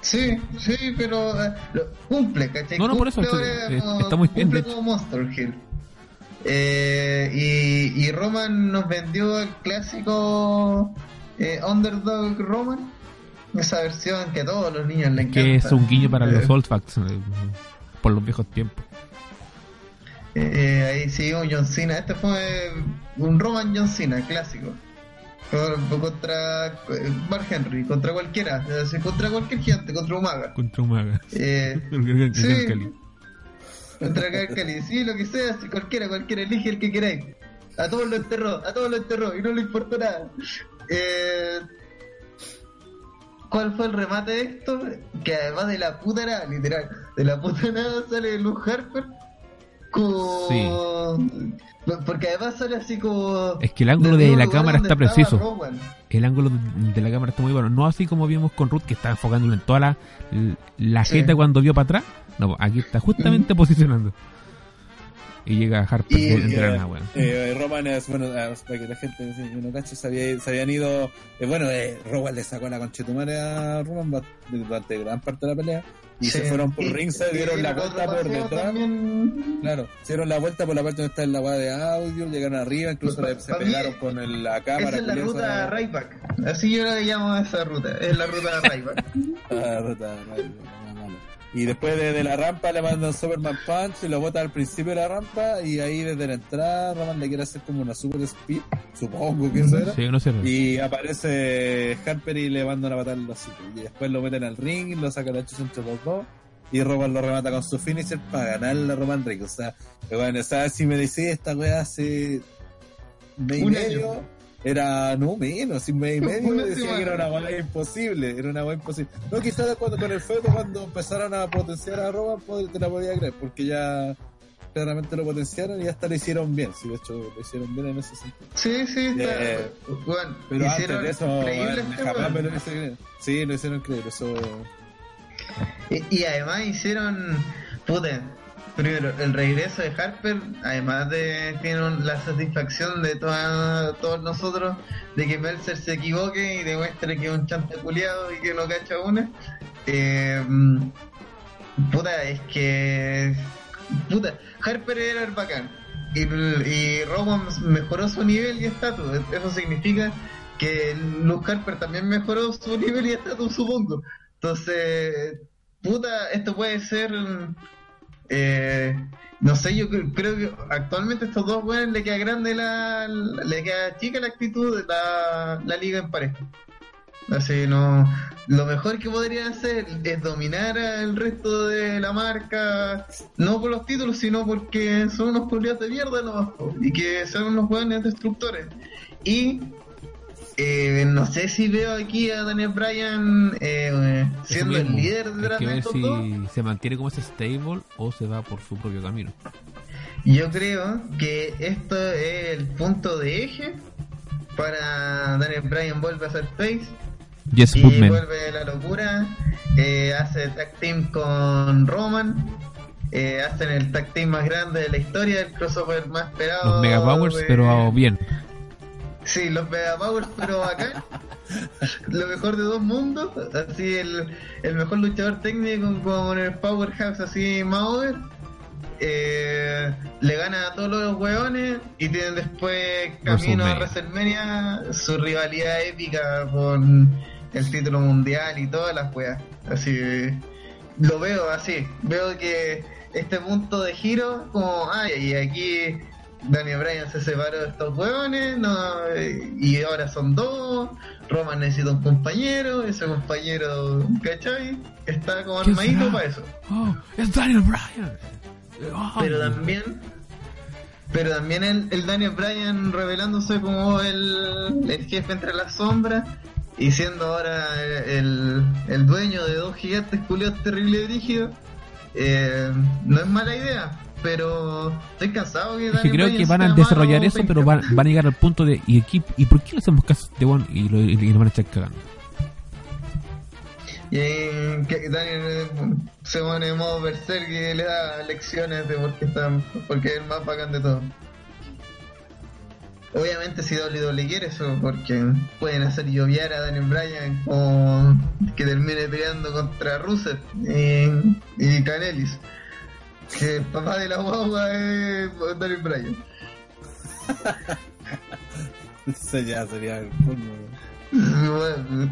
Sí, sí, pero eh, lo- cumple, ¿cachai? No, no, por eso, Cumple eh, como- está muy bien, Cumple como Monster Hill. Eh, y, y Roman nos vendió el clásico eh, Underdog Roman. Esa versión que a todos los niños le encanta. Que es un guiño para los Eh, old facts, eh, por los viejos tiempos. eh, ahí sí, un John Cena. Este fue un Roman John Cena clásico. Con- Contra Mark Henry, contra cualquiera, contra cualquier gigante, contra Umaga. Contra un maga. Eh, Sí. Contra Cali, sí, lo que sea, si cualquiera, cualquiera, elige el que queráis. A todos lo enterró, a todos lo enterró y no le importó nada. Eh, ¿Cuál fue el remate de esto? Que además de la puta nada, literal, de la puta nada sale Luke Harper con... Porque además sale así como... Es que el ángulo de la cámara está preciso. Rowan. El ángulo de la cámara está muy bueno. No así como vimos con Ruth, que está enfocándolo en toda la, la Sí. jeta cuando vio para atrás. No, aquí está justamente posicionando. Y llega Harper Y- entre Eh, nada, weón. eh, Roman es, bueno, para que la gente sí, no se, había- se habían ido. eh, bueno, eh, Rowan le sacó la conchetumare a Roman durante gran parte de la pelea. Y Sí. se fueron por ringside, dieron la vuelta por detrás. también- Claro, dieron la vuelta por la parte donde está la weá de audio, llegaron arriba, incluso se mí, pegaron con el- la cámara. Esa es la ruta Rayback. Así yo le llamo a esa ruta. Es la ruta Rayback. Ah, ruta, malo. Y después de, de la rampa le mandan Superman Punch y lo bota al principio de la rampa y ahí desde la entrada Roman le quiere hacer como una super speed, supongo que eso era. Sí, no sé. Y aparece Harper y le manda una patada en los. Y después lo meten al ring, lo saca la chucha entre los dos. y Roman lo remata con su finisher para ganarle a Roman Reigns. O sea, bueno, o sea, si me decís esta weá hace mes y medio. Era no menos, sin mes y medio decía que era una weá imposible, era una weá imposible. No, quizás cuando con el feudo, cuando empezaron a potenciar a Roman, pod- te la podía creer, porque ya claramente lo potenciaron y hasta lo hicieron bien. Sí, de hecho, lo hicieron bien en ese sentido. Sí, sí, está. Eh, Bueno, Pero hicieron antes de eso, increíble weón, este jamás me lo creer. Sí, lo hicieron creer, eso. Y, y además hicieron, puta, primero, el regreso de Harper, además de tiene la satisfacción de toda- todos nosotros de que Meltzer se equivoque y demuestre que es un chante culiado y que no cacha una. Eh, puta, es que. Puta, Harper era el bacán. Y, y mejoró su nivel y estatus. Eso significa que Luke Harper también mejoró su nivel y estatus, supongo. Entonces, puta, esto puede ser. Eh, no sé, yo cre- creo que actualmente estos dos weones le queda grande la. le queda chica la actitud de la, la liga en pareja. Así no. Lo mejor que podrían hacer es dominar al resto de la marca, no por los títulos, sino porque son unos culiados de mierda y que son unos weones destructores. Y eh, no sé si veo aquí a Daniel Bryan eh, siendo el líder Hay detrás que de ver si dos. se mantiene como ese stable o se va por su propio camino. Yo creo que esto es el punto de eje para Daniel Bryan vuelve a ser face Yes, y vuelve la locura, eh, hace tag team con Roman, eh, hacen el tag team más grande de la historia, el crossover más esperado. Los Mega Powers, de- pero bien. Sí, los Mega Powers, pero acá. Lo mejor de dos mundos, así el, el mejor luchador técnico con el Powerhouse así más over. eh, le gana a todos los hueones y tienen después camino a. WrestleMania su rivalidad épica con el título mundial y todas las weas. Así lo veo así, veo que este punto de giro como ay y aquí Daniel Bryan se separó de estos hueones no, y ahora son dos Roman necesita un compañero ese compañero ¿cachai? está como ¿Quién armadito para eso Oh, es Daniel Bryan. Oh, pero también pero también el, el Daniel Bryan revelándose como el, el jefe entre las sombras y siendo ahora el, el dueño de dos gigantes culiados terrible brígidos eh, no es mala idea pero estoy cansado que Es que creo Bryan que van a desarrollar eso, pero van, van a llegar al punto de. ¿Y, aquí, ¿y por qué le hacemos caso a este one y lo, y lo van a echar cagando? Y que Daniel se pone en modo berserk y le da lecciones de por qué están, porque es el más bacán de todo. Obviamente si WWE quiere eso, porque pueden hacer lloviar a Daniel Bryan o que termine peleando contra Rusev y, y Canelis. Que el papá de la guagua es Daniel Bryan. Eso ya sería el. Bueno,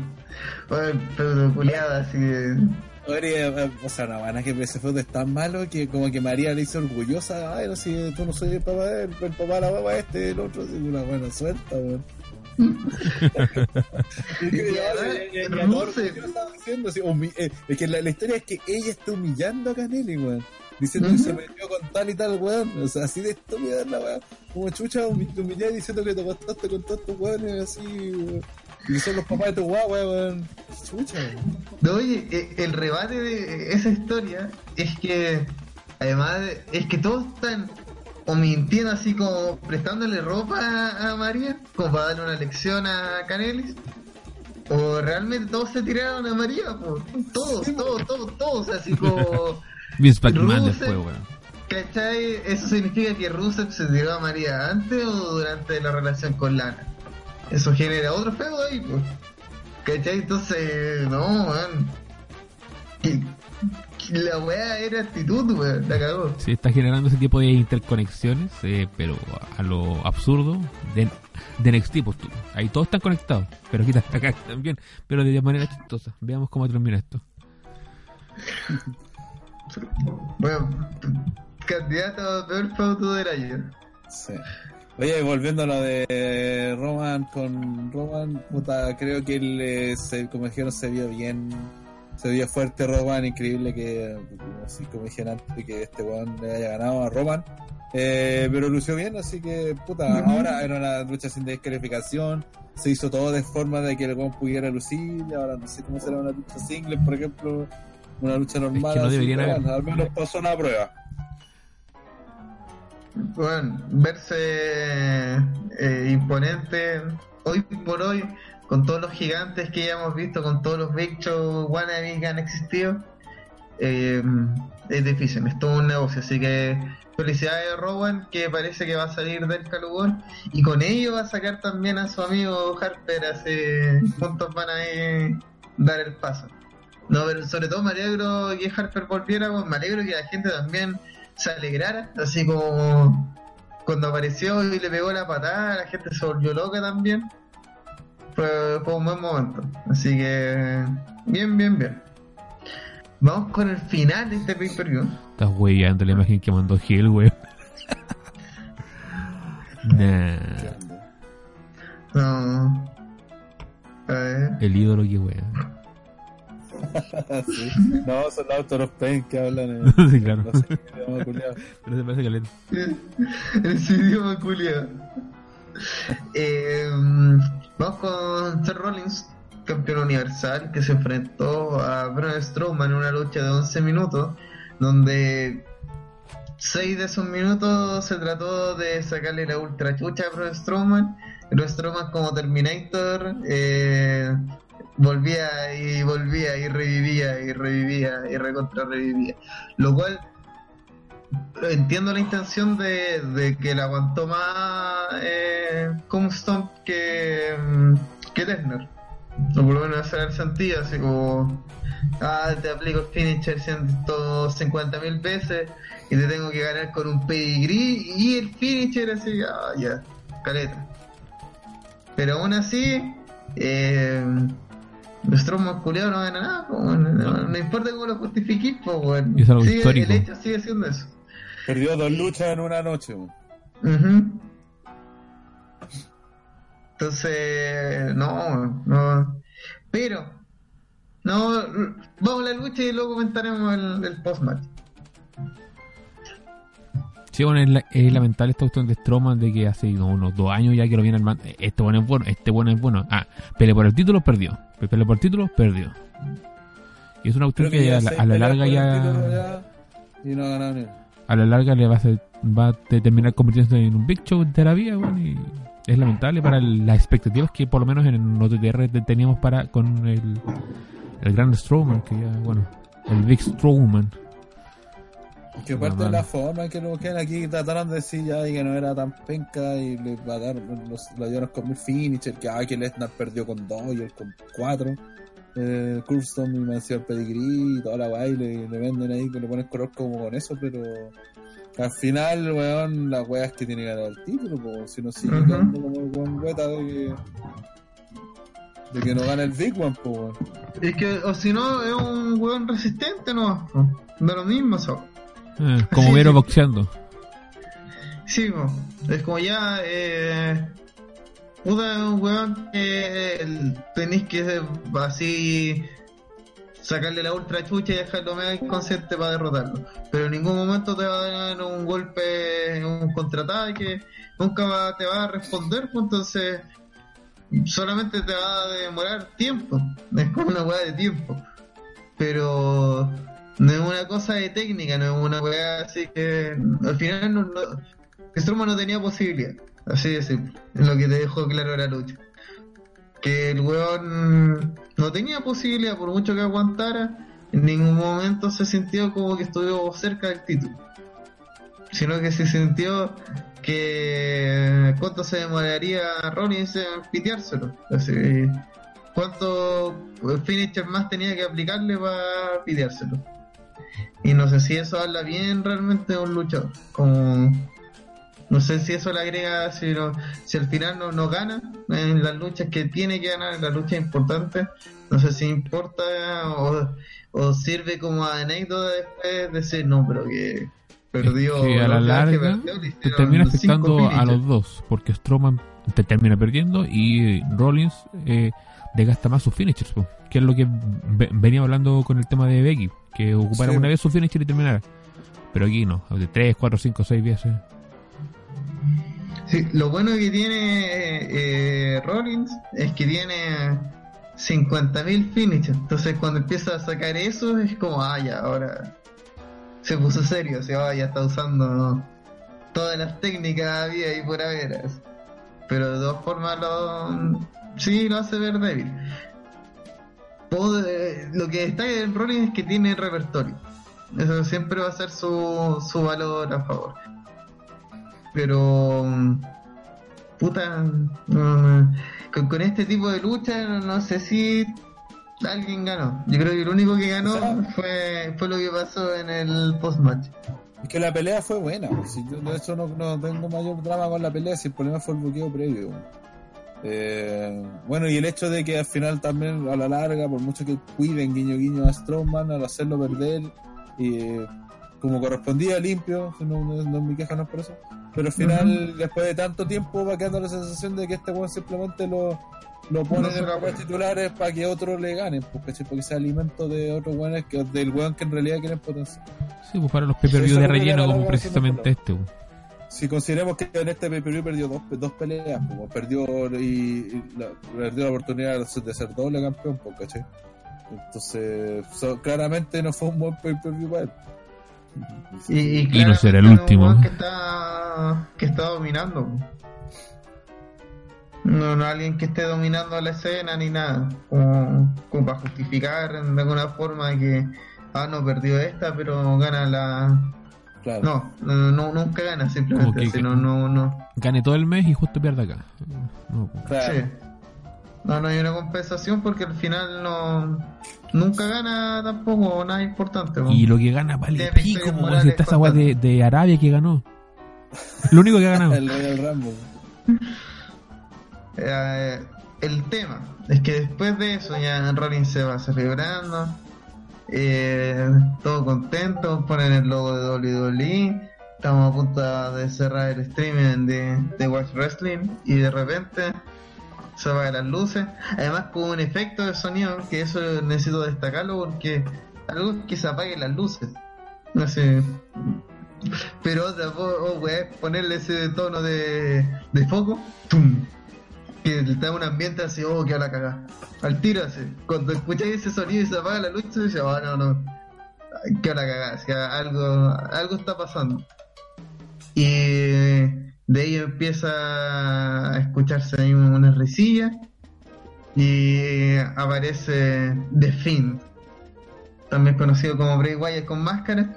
bueno, pero culiado así de... Oye, eh, o sea, no, van a que ese feudo es tan malo que como que María le hizo orgullosa, ay, no sé, tú no soy el papá de él, el papá de la papá este, el otro, así, una buena suelta, weón. Que, que humi- eh, es que la, la historia es que ella está humillando a Canelli, weón. Diciendo que Ujú. se metió con tal y tal weón. O sea, así de estúpida es la weón. Como chucha, humi- te humillé diciendo que te acostaste con todos tus weones así, weón. Y son los papás de tu guagua, weón. Chucha, weón. No, oye, eh, el rebate de esa historia es que, además, de- es que todos están o mintiendo así como prestándole ropa a, a María, como para darle una lección a Canelis, o realmente todos se tiraron a María, po. todos, todos, todos, todos, así como, Vince McMahon Rusev. después, weón. ¿cachai? Eso significa que Rusev se tiró a María antes o durante la relación con Lana. Eso genera otro feo ahí, pues. ¿Cachai? Entonces, no, que La weá era actitud, weón. La cagó. Sí, está generando ese tipo de interconexiones, eh, pero a lo absurdo de, de NXT, pues tú. Ahí todos están conectados, pero aquí está acá también, pero de manera chistosa. Veamos cómo termina esto. Bueno, candidato a peor feudo del año. Sí. Oye, volviendo a lo de Roman con Roman, puta, creo que él, eh, se, como dijeron, se vio bien se veía fuerte Roman, increíble que, como, así como dije antes, que este weón le haya ganado a Roman. Eh, pero lució bien, así que, puta, ahora era una lucha sin descalificación. Se hizo todo de forma de que el weón pudiera lucir. Ahora no sé cómo será una lucha single, por ejemplo, una lucha normal. que no deberían haber. al menos pasó una prueba. Bueno, verse eh, imponente hoy por hoy, con todos los gigantes que ya hemos visto, con todos los Big Show wannabe que han existido, eh, es difícil, es todo un negocio. Así que felicidades a Rowan, que parece que va a salir del calugón, y con ello va a sacar también a su amigo Harper, así juntos van a ir dar el paso. No, pero sobre todo me alegro que Harper volviera, pues, me alegro que la gente también se alegrara, así como cuando apareció y le pegó la patada, la gente se volvió loca también. Fue, fue un buen momento. Así que, bien, bien, bien. Vamos con el final de este pay-per-view. Estás weyando la imagen que mandó Gil, weón. nah, No. A ver. el ídolo que weón. Sí. No, son los Autor of Pain que hablan en. sí, claro. No sé qué idioma culiao. Pero se parece que le... en su idioma culiado. Eh, vamos con Seth Rollins, campeón universal, que se enfrentó a Braun Strowman en una lucha de 11 minutos, donde 6 de esos minutos se trató de sacarle la ultra chucha a Braun Strowman. Braun Strowman como Terminator eh, volvía y volvía y revivía y revivía y recontra revivía. Lo cual entiendo la intención de, de que le aguantó más eh, Comstomp que, mm, que Lesnar. O por lo menos ese era el sentido, así como, ah, te aplico el finisher 150 mil veces y te tengo que ganar con un pedigree y el finisher así, ah, ya, caleta. Pero aún así, eh, nuestro masculino no gana nada, po, no, no- no importa cómo lo justifiquís, pues, bueno. Y es algo Sigue- histórico. El hecho sigue siendo eso. Perdió dos luchas en una noche. weón. Ujú. Entonces, no, no. Pero, no, vamos a la lucha y luego comentaremos el, el post-match. Sí, bueno, es, la- es lamentable esta cuestión de Strowman de que hace no, unos dos años ya que lo viene armando. Este bueno es bueno, este bueno es bueno. Ah, pelea por el título, perdió. Pelea por el título, perdió. Y es una cuestión Creo que, a, la, a larga ya, Y no ha ganado a la larga le va a, hacer- va a te- terminar convirtiéndose en un Big Show de la vida, bueno, y es lamentable para el- las expectativas que por lo menos en los TTR teníamos para con el, el Grand Strowman, que ya, bueno, el Big Strowman. Que aparte de la forma en que lo buscan aquí trataron de decir ya y que no era tan penca y le va a dar los, lo dieron con mil finisher, que ah, que Lesnar perdió con dos y él con cuatro. Eh, Curston y Mancio el Pedigree y toda la guay le, le venden ahí que le ponen color como con eso, pero al final, weón, la wea es que tiene que ganar el título, pues si no sigue Ujú. quedando como el weón weta de que, de que no gana el Big One, pues weón. Es que, o si no, es un weón resistente, ¿no? De lo mismo, so. Eh, como Vero boxeando. Sí, po. es como ya, eh. Puta, es un weón que eh, tenéis que así sacarle la ultra chucha y dejarlo mega inconsciente para derrotarlo. Pero en ningún momento te va a dar un golpe, un contraataque, nunca va- te va a responder, pues entonces solamente te va a demorar tiempo. Es como una weá de tiempo. Pero no es una cosa de técnica, no es una weá así que al final no, no, no tenía posibilidad, así de simple, es lo que te dejó claro la lucha. Que el weón no tenía posibilidad, por mucho que aguantara, en ningún momento se sintió como que estuvo cerca del título. Sino que se sintió que cuánto se demoraría Rollins en piteárselo. Así, cuánto finisher más tenía que aplicarle para piteárselo. Y no sé si eso habla bien realmente de un luchador. Como no sé si eso le agrega, si, no- si al final no, no gana en las luchas que tiene que ganar, en las luchas importantes, no sé si importa o, o sirve como anécdota después decir, no, pero que perdió. que a la larga perdió, te termina afectando a los dos, porque Strowman te termina perdiendo y Rollins eh, desgasta más sus finishers. po. Que es lo que ve- venía hablando con el tema de Becky, que ocupara Sí. una vez su finisher y terminara. Pero aquí no, de 3, 4, 5, 6 veces. Sí, lo bueno que tiene eh, Rollins es que tiene 50.000 finishes. Entonces, cuando empieza a sacar eso, es como, ah, ya, ahora se puso serio. O sea, ah, ya está usando todas las técnicas había y por haber. Pero de todas formas, lo, sí lo hace ver débil. Eh, lo que destaca en Rollins es que tiene repertorio. Eso siempre va a ser su, su valor a favor. Pero. mm, Puta. no. Con, con este tipo de lucha, no, no sé si alguien ganó. Yo creo que el único que ganó O sea- fue, fue lo que pasó en el post-match. Es que la pelea fue buena. pues, Si yo de hecho no, no tengo mayor drama con la pelea, si el problema fue el bloqueo previo. Eh, bueno, y el hecho de que al final también a la larga, por mucho que cuiden guiño guiño a Strowman al hacerlo perder, y eh, como correspondía limpio, no, no, no es mi queja, no es por eso. Pero al final, después de tanto tiempo, va quedando la sensación de que este weón simplemente lo, lo pone en los titulares para que otros le ganen, porque, porque sea alimento de otros weones que del weón que en realidad quieren potenciar. Sí, pues para los Eso de relleno como precisamente este. weón. Si consideramos que en este pay-per-view perdió dos, dos peleas, como perdió y, y la, perdió la oportunidad de ser doble campeón, pues, ¿cachai? Entonces, so- claramente no fue un buen pay-per-view para él. Y, y, Y no será el último. Que está, que está dominando. No, no alguien que esté dominando la escena ni nada. Como, como para justificar de alguna forma que, ah, no, perdió esta, pero gana la. Claro. No, no, no, nunca gana simplemente. que- así, no, no, no. Gane todo el mes y justo pierde acá. No, Claro. Sí. No, no hay una compensación porque al final no. Nunca gana tampoco nada importante. ¿no? Y lo que gana vale Tiene pico, como si está esa weá de, de Arabia que ganó. Lo único que ha ganado. El Royal Rumble. Eh, el tema es que después de eso ya Rollins se va celebrando, eh, todo contento, ponen el logo de WWE, estamos a punto de cerrar el streaming de, de Watch Wrestling y de repente se apagan las luces, además con un efecto de sonido que eso necesito destacarlo porque algo es que se apaguen las luces, no sé. Pero otra, oh, weá, ponerle ese tono de, de foco, ¡tum! Que te da un ambiente así, oh, que a la cagada. Al tiro así. Cuando escucháis ese sonido y se apaga la luz, dices, oh, no, no. Ay, Que a la cagada. O sea, algo, algo está pasando. Y de ahí empieza a escucharse ahí una risilla. Y aparece The Fiend. También conocido como Bray Wyatt con máscara.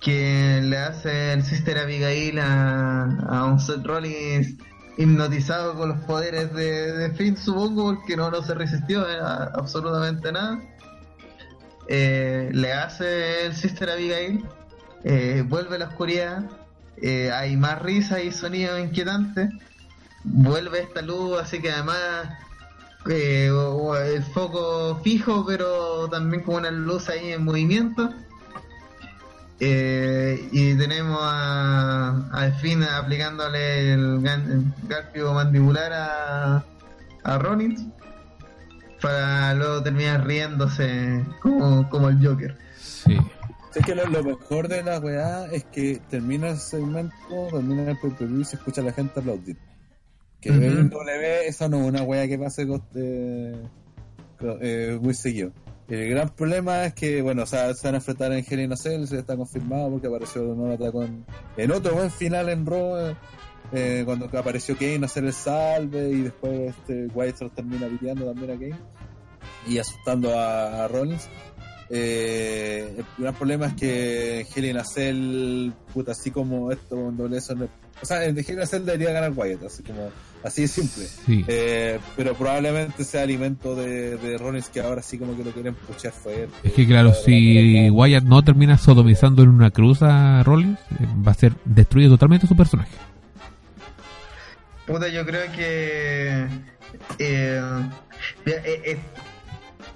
Que le hace el Sister Abigail a, a un Seth Rollins hipnotizado con los poderes de, de Finn, supongo, porque no, no se resistió absolutamente nada. Eh, le hace el Sister Abigail, eh, vuelve a la oscuridad, eh, hay más risa y sonido inquietante, vuelve esta luz, así que además eh, el foco fijo, pero también con una luz ahí en movimiento. Eh, y tenemos a, a Finn aplicándole el, gan- el garfio mandibular a, a Rollins para luego terminar riéndose como, como el Joker. Sí. Es que lo, lo mejor de la weá es que termina el segmento, termina el pay-per-view y se escucha a la gente aplaudir. Que Ujú. en W eso no es una weá que pase con- eh, con- eh, muy seguido. El gran problema es que, bueno, o sea, se van a enfrentar a Cell, se está confirmado porque apareció no atacó en, otro buen final en Raw, eh, eh, cuando apareció Kane a hacer el salve y después este, los termina piteando también a Kane y asustando a, Rollins. Eh, el gran problema es que en Hell in a Cell, puta, así como esto en doble eso, o sea, en Hell in a Cell debería ganar Wyatt, así como, así de simple. Sí. Eh, pero probablemente sea alimento de, de Rollins que ahora sí como que lo quieren puchar fuerte. Es que claro, si Wyatt no termina sodomizando en una cruz a Rollins, eh, va a ser destruido totalmente su personaje. Puta, yo creo que eh, eh, eh,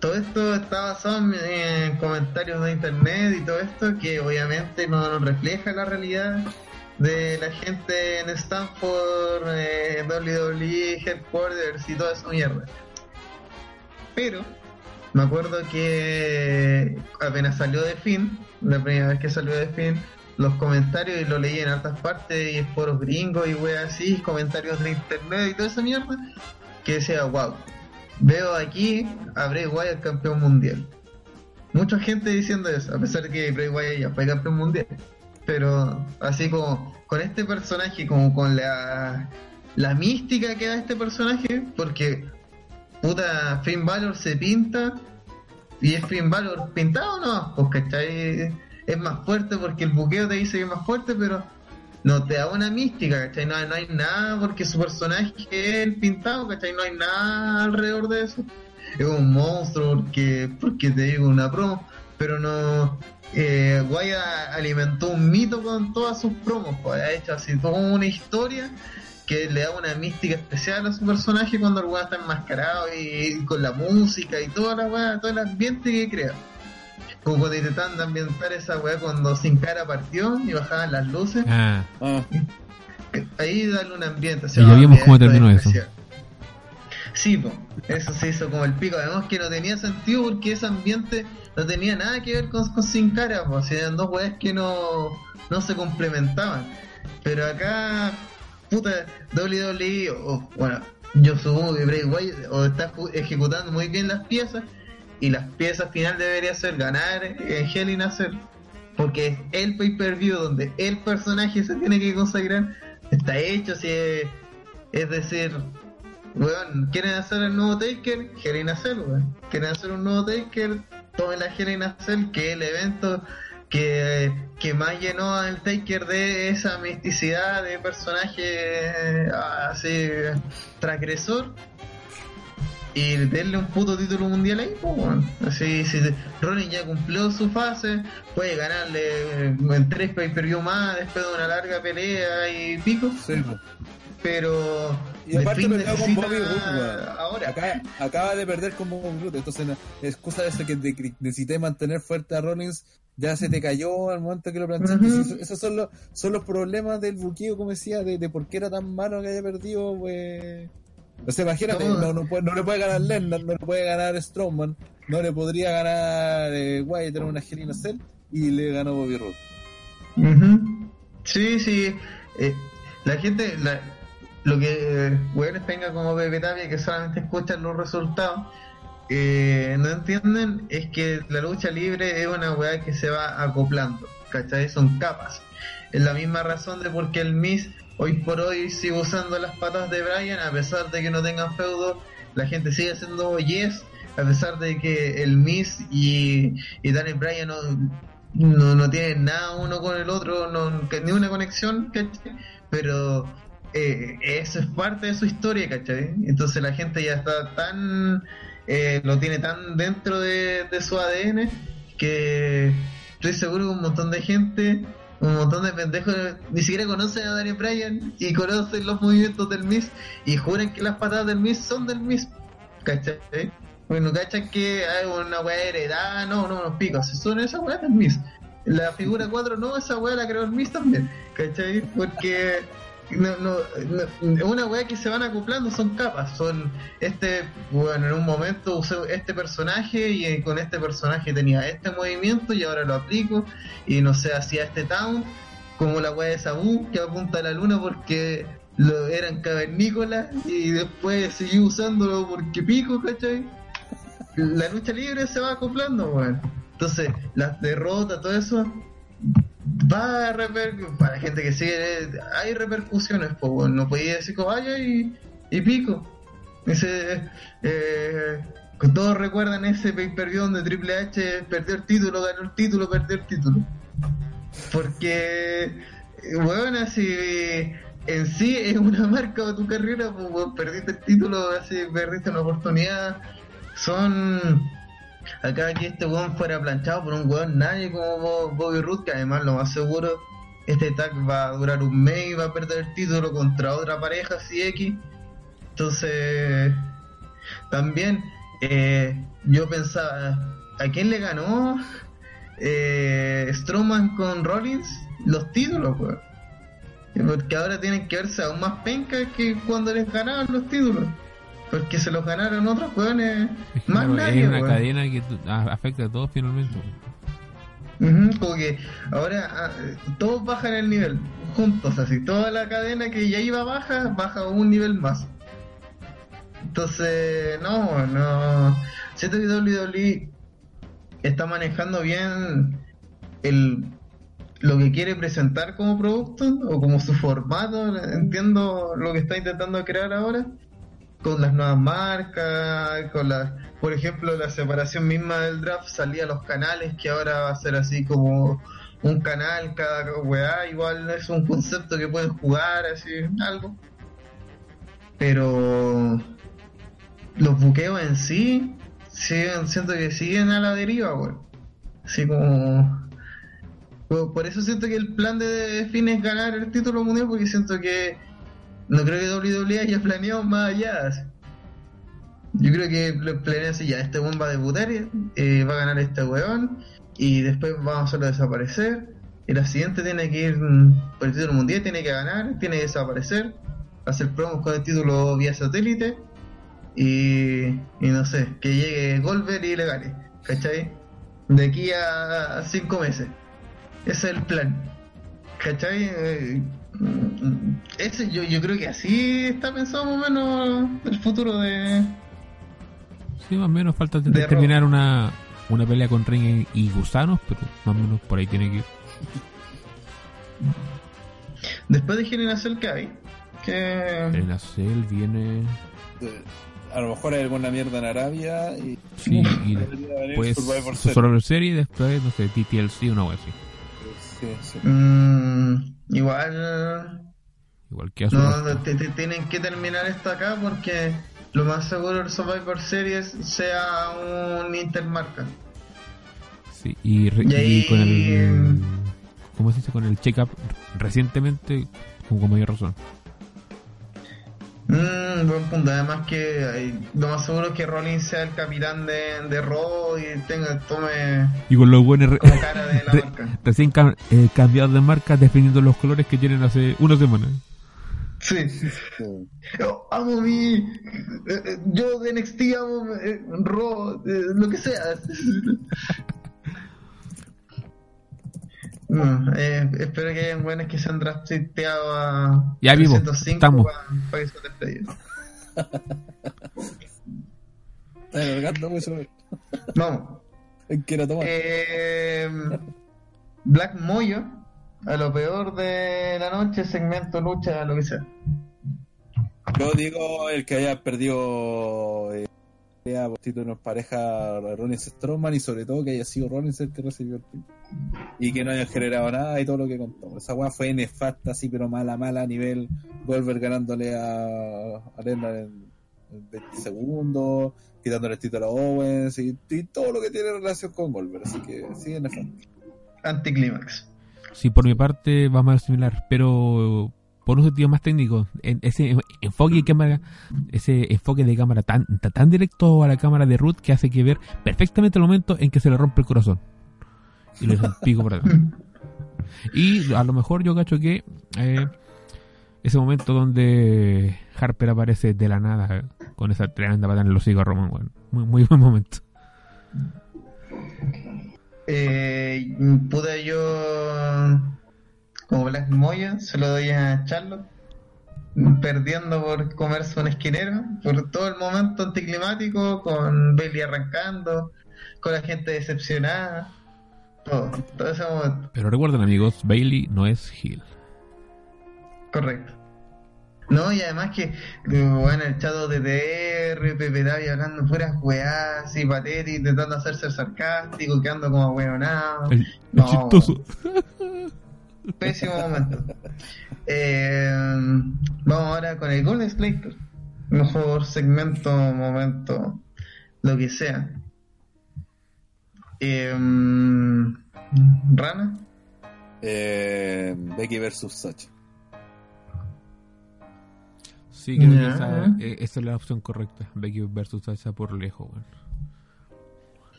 todo esto está basado en, en comentarios de internet y todo esto que obviamente no, no refleja la realidad de la gente en Stanford, eh, WWE, Headquarters y toda esa mierda. pero me acuerdo que apenas salió de fin, la primera vez que salió de fin, los comentarios y lo leí en altas partes y es foros gringos y wey así, comentarios de internet y toda esa mierda, que decía, wow, veo aquí a Bray Wyatt campeón mundial. Mucha gente diciendo eso, a pesar de que Bray Wyatt ya fue campeón mundial. Pero así como con este personaje, como con la, la mística que da este personaje, porque puta Finn Balor se pinta y es Finn Balor pintado no, pues ¿cachai? Es más fuerte porque el buqueo te dice que es más fuerte, pero no te da una mística, ¿cachai? No, no hay nada porque su personaje es el pintado, ¿cachai? No hay nada alrededor de eso. Es un monstruo porque, porque te digo una promo, pero no. Eh, Guaya alimentó un mito con todas sus promos, pues, ha hecho así toda una historia que le da una mística especial a su personaje cuando el weá está enmascarado y, con la música y toda la weá, todo el ambiente que crea. Como cuando intentaban ambientar esa weá cuando Sin Cara partió y bajaban las luces. Ah, Ah, Ahí darle un ambiente. Y ya vimos cómo terminó eso. Sí, po, eso se hizo como el pico. Además que no tenía sentido porque ese ambiente no tenía nada que ver con, con Sin Cara. Pues, eran dos weas que no, no se complementaban. Pero acá, puta, WWE, o, bueno, yo supongo que Bray Wyatt o está ejecutando muy bien las piezas. Y las piezas final debería ser ganar en Hell in a Cell, Porque es el pay-per-view donde el personaje se tiene que consagrar. Está hecho, si es decir, weón, quieren hacer el nuevo Taker, Hell in a Cell, weón. Quieren hacer un nuevo Taker, tomen la Hell in a Cell, que es el evento que, que más llenó al Taker de esa misticidad de personaje eh, así transgresor y denle un puto título mundial ahí, pues, weón. Así, si Ronin ya cumplió su fase, puede ganarle eh, en tres pay-per-view más después de una larga pelea y pico, sí, po. Pero Y aparte peleó con Bobby Roode, ahora. Acá, acaba de perder con Bobby Roode, entonces no, es cosa de eso que de- necesité mantener fuerte a Rollins, ya se te cayó al momento que lo. Sí, esos son los, son los problemas del buqueo, como decía, de, de por qué era tan malo que haya perdido, pues... O sea, imagínate, no, no, puede- no le puede ganar Lennon, no le puede ganar Strowman, no le podría ganar eh, Wyatt en una Gelina Cell y le ganó Bobby Roode. Sí, sí. eh, la gente, la- lo que weones venga como Pepe Tapia que solamente escuchan los resultados, eh, no entienden es que la lucha libre es una weá que se va acoplando, ¿cachai? Son capas. Es la misma razón de por qué el Miss hoy por hoy sigue usando las patas de Brian, a pesar de que no tengan feudo, la gente sigue haciendo yes, a pesar de que el Miss y, y Daniel Bryan no, no, no tienen nada uno con el otro, no, ni una conexión, ¿cachai? Pero eh, eso es parte de su historia, ¿cachai? Entonces la gente ya está tan, eh, lo tiene tan dentro de, su ADN que estoy seguro que un montón de gente, un montón de pendejos, ni siquiera conocen a Daniel Bryan y conocen los movimientos del Miss y juran que las patadas del Miss son del Miss, ¿cachai? Bueno, ¿cachai? Que hay una weá heredada, no, no, no, picos, son esas weas del Miss. La figura 4 no, esa weá la creó el Miss también, ¿cachai? Porque no, no, no, una weá que se van acoplando son capas, son este, bueno, en un momento usé este personaje y eh, con este personaje tenía este movimiento y ahora lo aplico y no sé, hacía este town, como la weá de Sabu que apunta a la luna porque lo eran cavernícolas y después seguí usándolo porque pico, ¿cachai? La lucha libre se va acoplando, weón. Entonces, las derrotas, todo eso, va a repercutir. Para la gente que sigue, hay repercusiones, pues. No podía decir como vaya y, pico. Ese, eh, todos recuerdan ese pay-per-view donde Triple H perdió el título, ganó el título, perdió el título. Porque, weón, así en sí es una marca de tu carrera, pues, perdiste el título, así perdiste una oportunidad. Son. Acá que este weón fuera planchado por un weón nadie como Bo- Bobby Roode, que además lo más seguro, este tag va a durar un mes y va a perder el título contra otra pareja, así X. Entonces, también eh, yo pensaba, ¿a quién le ganó eh, Strowman con Rollins los títulos, weón? Porque ahora tienen que verse aún más penca que cuando les ganaban los títulos. Porque se los ganaron otros weones Es, que, más nadie, es una cadena que afecta a todos finalmente. Ujú, como que ahora ah, todos bajan el nivel juntos, así toda la cadena que ya iba baja, baja un nivel más. Entonces, no, no. Siento que WWE está manejando bien el lo que quiere presentar como producto o como su formato. Entiendo lo que está intentando crear ahora con las nuevas marcas, con las, por ejemplo, la separación misma del draft salía a los canales, que ahora va a ser así como un canal cada weá, igual es un concepto que pueden jugar, así, algo. Pero los buqueos en sí, siguen, siento que siguen a la deriva, weón. Así como... Por eso siento que el plan de Finn es ganar el título mundial, porque siento que no creo que WWE haya planeado más allá. Yo creo que lo planean así, ya, este weón va a debutar, eh, va a ganar este weón, y después vamos a hacerlo desaparecer. Y la siguiente tiene que ir mm, por el título mundial, tiene que ganar, tiene que desaparecer, hacer promos con el título vía satélite, y, y no sé, que llegue Goldberg y le ¿cachai? De aquí a, a cinco meses. Ese es el plan. ¿Cachai? Eh, mm, ese, yo, yo creo que así está pensado más o menos el futuro de... Sí, más o menos falta de- De terminar una, una pelea con Reigns y Gusanos, pero más o menos por ahí tiene que ir. Después de Generación que hay, que... Cell viene. Eh, A lo mejor hay alguna mierda en Arabia y Sí, y después Survivor Series. Después, no sé, TTLC, una wea así. Sí, sí. mm, igual... Igual que No, te- te- tienen que terminar esto acá porque lo más seguro el Survivor Series sea un intermarca. Sí, y, re- Y ahí- y con el. ¿Cómo se dice? Con el check-up recientemente, con, con mayor razón. Mm, buen punto. Además que hay- lo más seguro es que Rollins sea el capitán de, de Raw y tenga, tome Y con los buenos como cara de la re- marca. recién cam- eh, cambiados de marca, definiendo los colores que tienen hace una semana. Sí. Sí. Yo amo mi... eh, eh, Yo de NXT amo eh, Raw, eh, lo que sea. No, eh, espero que hayan buenos que se han drafteado a Ya vivo, 305 estamos. para, para que se. Está mucho. Vamos. Quiero tomar. Eh, Black Moyo, a lo peor de la noche, segmento, lucha, lo que sea. Yo digo el que haya perdido eh, pelea por título en pareja a Rollins Strowman y sobre todo que haya sido Rollins el que recibió el título. Y que no haya generado nada y todo lo que contó. Esa weá fue nefasta, así, pero mala, mala a nivel Goldberg ganándole a, a Lesnar en, en 20 segundos, quitándole el título a Owens y, y todo lo que tiene relación con Goldberg. Así que sí, es nefasto. Anticlímax. Sí, por mi parte va más similar, pero por un sentido más técnico, ese enfoque de cámara, ese enfoque de cámara tan, tan, directo a la cámara de Ruth que hace que ver perfectamente el momento en que se le rompe el corazón. Y le pico por atrás. Y a lo mejor yo cacho que eh, ese momento donde Harper aparece de la nada eh, con esa tremenda patada en el hocico a Roman, bueno, muy, muy buen momento. Eh, pude yo, como Black Moya, se lo doy a Charlotte, perdiendo por comerse un esquinero, por todo el momento anticlimático, con Bailey arrancando, con la gente decepcionada, todo, todo ese momento, Pero recuerden amigos, Bailey no es Hill. correcto. No, y además que, bueno, el chato de DR, Pepe Davi hablando puras weás y patéticas, intentando hacerse sarcástico, quedando como weonado. El, el No, chistoso. Pésimo momento. Eh, vamos ahora con el Golden Slater. Mejor segmento, momento, lo que sea. Eh, Rana. Eh, Becky versus Sacha. Sí, creo que Ya. esa, eh, esa es la opción correcta. Becky versus Sasha por lejos.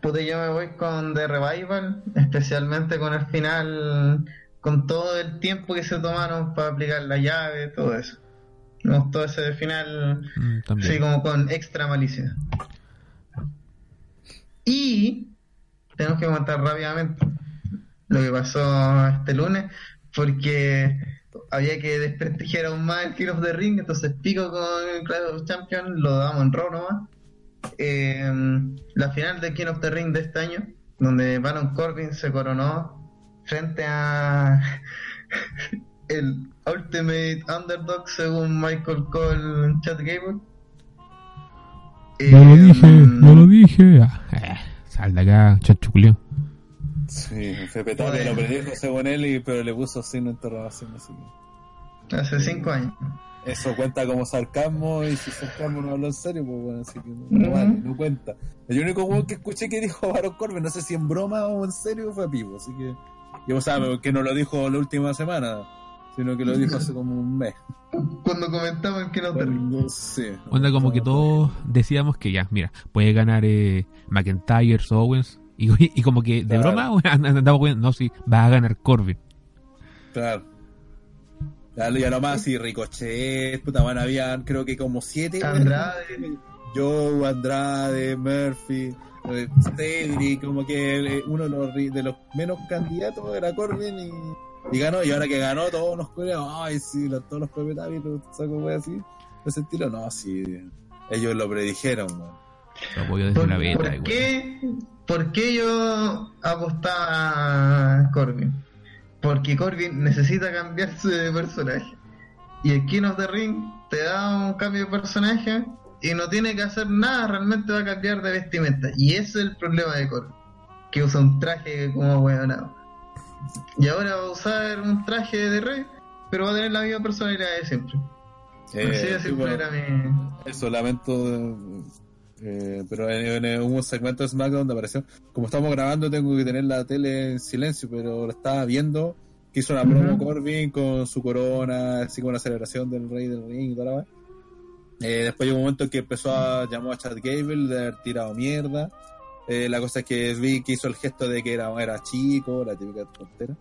Puta, yo me voy con The Revival, especialmente con el final, con todo el tiempo que se tomaron para aplicar la llave, todo eso. Me gustó ese final, Mm, sí, como con extra malicia. Y tenemos que comentar rápidamente lo que pasó este lunes, porque había que desprestigiar aún más el King of the Ring, entonces pico con Clash of Champions, lo damos en Raw nomás. Eh, la final de King of the Ring de este año, donde Baron Corbin se coronó frente a el Ultimate Underdog según Michael Cole Chad Gable. No lo Eh, dije, no lo dije. Ah, eh, sal de acá, chacho culiao. Sí, Pepe Tapia lo predijo según él, y- pero le puso signo de interrogación. Así que Hace cinco años. eso cuenta como sarcasmo, y si sarcasmo no habló en serio, pues bueno, así que no, vale, no cuenta. El único juego que escuché que dijo Baron Corbin, no sé si en broma o en serio, fue Pivo, así que. Yo, o sea, que no lo dijo la última semana, sino que lo dijo hace como un mes. Cuando comentamos the Ring. Cuando- sí. Onda como que todos decíamos que ya, mira, puede ganar eh, McIntyre, Owens. Y, y como que de Claro. broma and- andamos no, sí, va a ganar Corbin. Claro. Ya, ya nomás, y Ricochet, puta, bueno, había creo que como siete. Andrade. Joe, Andrade, Murphy, como que eh, uno de los, de los menos candidatos era Corbin y, y ganó. Y ahora que ganó, todos nos coreanos, ay, sí, los- todos los Pepe Tavi, los saco, wey, así. Ese estilo, no, sí, ellos lo predijeron. Lo desde ¿Por, la beta. por qué, ¿Por qué yo apostaba a Corbin? Porque Corbin necesita cambiarse de personaje. Y el King of the Ring te da un cambio de personaje y no tiene que hacer nada, realmente va a cambiar de vestimenta. Y ese es el problema de Corbin, que usa un traje como huevonado. Y ahora va a usar un traje de rey, pero va a tener la misma personalidad de siempre. Así Eh, de sí, simple bueno, era mi... Eso lamento, eh, pero en, en un segmento de SmackDown donde apareció, como estamos grabando tengo que tener la tele en silencio, pero lo estaba viendo, que hizo una promo Ujú. Corbin con su corona, así como la celebración del rey del ring y toda la. Eh, después llegó un momento en que empezó a llamar a Chad Gable de haber tirado mierda. Eh, la cosa es que vi que hizo el gesto de que era, era chico, la típica tontera.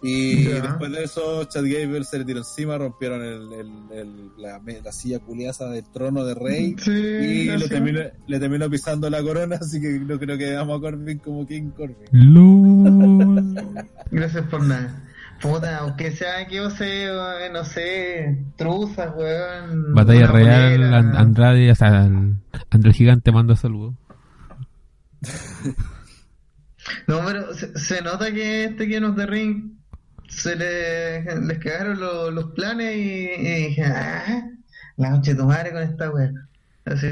Y Ya. después de eso, Chad Gable se le tiró encima, rompieron el, el- el- la, la silla culiaza del trono de rey. Sí, Y le terminó, le terminó pisando la corona, así que no creo que veamos a Corbin como King Corbin. Gracias por nada. Puta, aunque sea que yo sé, weón, no sé, truzas, weón. Batalla real, bolera. An- Andrade, o sea, André Gigante manda saludos. No, pero se, se nota que este King of the Ring se le, les cagaron los, los planes y, y dije, ah, la noche de tu madre con esta weá. Así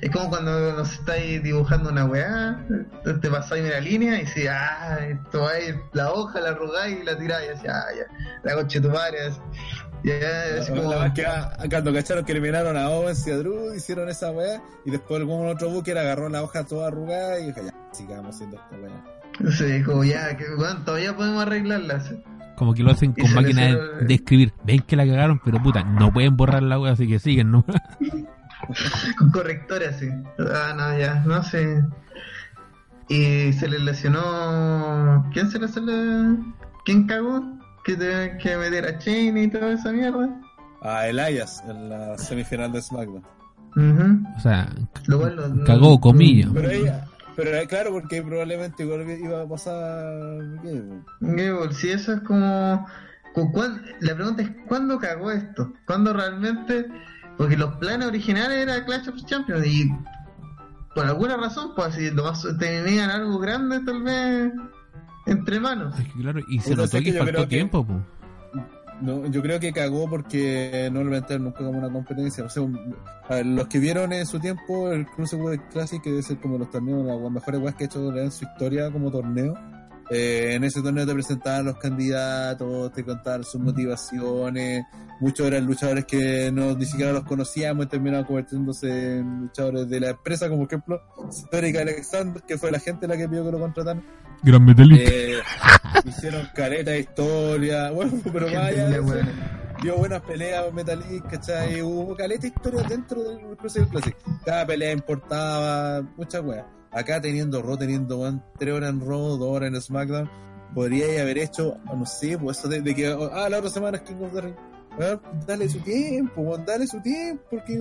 es como cuando nos estáis dibujando una weá, te- pasáis una línea y si ah, esto va a ir la hoja, la arrugáis y la tiráis, así, ah, ya, la coche tu madre, así. Ya, así La- como, la es que cuando cacharon que eliminaron a Owens y a Drew, hicieron esa weá, y después algún otro booker agarró la hoja toda arrugada y dijo, ya, sigamos haciendo esta weá. sí, como ya, que bueno, todavía podemos arreglarla. así. Como que lo hacen con se máquina les- de, de escribir. Ven que la cagaron, pero puta, no pueden borrar la wea, así que siguen, ¿no? Con corrector así. Ah, no, ya, no sé. Y se le lesionó. ¿Quién se lesionó? ¿Quién cagó? Que te que meter a Chain y toda esa mierda. A Elias en la semifinal de SmackDown. Ujú. O sea, Lo cual lo- Cagó, comillas. Pero ella, pero eh, claro, porque probablemente igual iba a pasar. ¿qué? Gable, si eso es como. cu- cuán- La pregunta es: ¿cuándo cagó esto? ¿Cuándo realmente.? Porque los planes originales era Clash of Champions y. Por alguna razón, pues si lo más tenían algo grande, tal vez. Entre manos. es que claro, y se notó sé que que faltó que- tiempo, pues. No, yo creo que cagó porque no lo inventaron nunca como una competencia. O sea, un- a ver, los que vieron en su tiempo el Cruiserweight Classic, que debe ser como los torneos, las mejores weas que ha hecho en su historia como torneo. Eh, en ese torneo te presentaban los candidatos, te contaban sus motivaciones. Muchos eran luchadores que no ni siquiera los conocíamos y terminaban convirtiéndose en luchadores de la empresa, como ejemplo Cedric Alexander, que fue la gente la que pidió que lo contrataran. Gran Metalik. Eh, hicieron careta de historia, bueno, pero vaya, dio buenas peleas Metalik, ¿cachai? Hubo caleta de historia dentro del Cruiser Classic. Cada pelea importaba, muchas weas. Acá teniendo Raw, teniendo weón, tres horas en Raw, dos horas en SmackDown, podría haber hecho, no sé, pues eso de, de que, ah, la otra semana es King of the Ring. dale su tiempo, weón, dale su tiempo, porque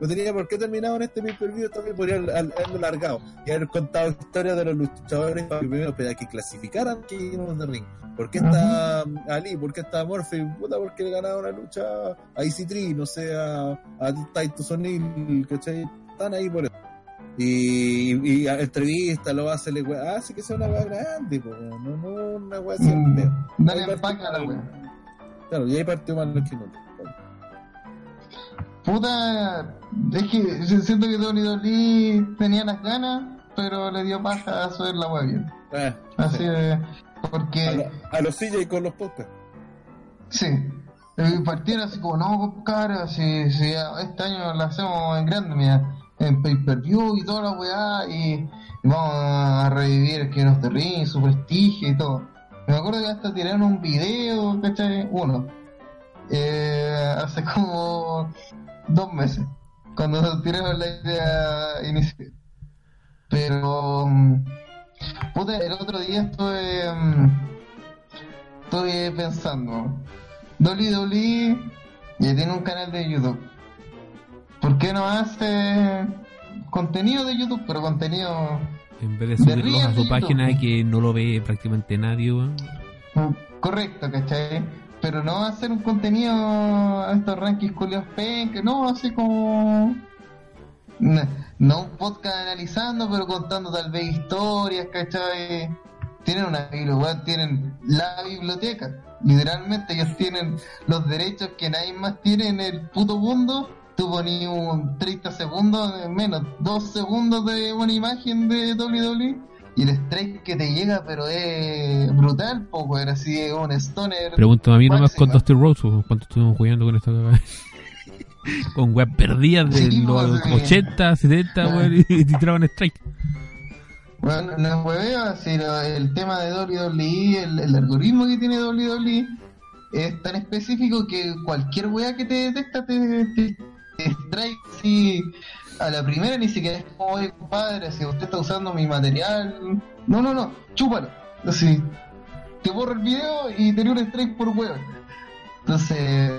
no, tenía por qué terminado en este pay-per-view, también podría haber- haberlo largado y haber contado historias de los luchadores para que primero para que clasificaran que iban de ring. ¿Por qué está Ali? ¿Por qué está Murphy? Puta, porque le ganaba una lucha a Easy Tree, no sé, a, a Titus O'Neill, ¿cachai? Están ahí por eso. Y, y entrevista, lo hace, le weá, hace que sea una weá grande, po, no, no una weá así al Mm. Dale empaque a la wea. Claro, y ahí partió mal los quinotes. Puta, es que siento que WWE tenía las ganas, pero le dio paja a hacer la wea bien. Ah, Así sí. de, a, porque, lo- a los CJ con los podcasts. sí, eh, partieron así como, no, cara, si, si este año la hacemos en grande, mira, en pay-per-view y toda la weá, y, vamos a revivir que nos de su prestigio y todo. Me acuerdo que hasta tiraron un video, ¿cachai? Uno, eh, hace como dos meses, cuando tiraron la idea inicial. Pero, mm, puta, el otro día estuve, mm, estuve pensando, WWE ya tiene un canal de YouTube. ¿Por qué no hace contenido de YouTube, pero contenido En vez de Real a su página YouTube. que no lo ve prácticamente nadie, weón. mm, correcto, ¿cachai? Pero no hacer un contenido a estos rankings culiados que no, así como... No, no un podcast analizando, pero contando tal vez historias, ¿cachai? Tienen una biblioteca, tienen la biblioteca. Literalmente ellos tienen los derechos que nadie más tiene en el puto mundo. Tú ponías un 30 segundos, eh, menos, 2 segundos de una imagen de WWE y el strike que te llega, pero es brutal, poco, era así, es un stoner. Pregúntame a mí nomás con. Dusty Rhodes, cuánto estuvimos jugando con esta. Con web perdidas de Sí, los sí. 80, 70, Ah. weón, y, tiraban strike. Bueno, no es hueveo, lo- el tema de WWE, el, el algoritmo que tiene WWE es tan específico que cualquier wea que te detecta te, te, strike así a la primera, ni siquiera es como, oye, compadre, si usted está usando mi material. No, no, no, chúpalo. Así, te borro el video y te dio un strike por huevo. Entonces,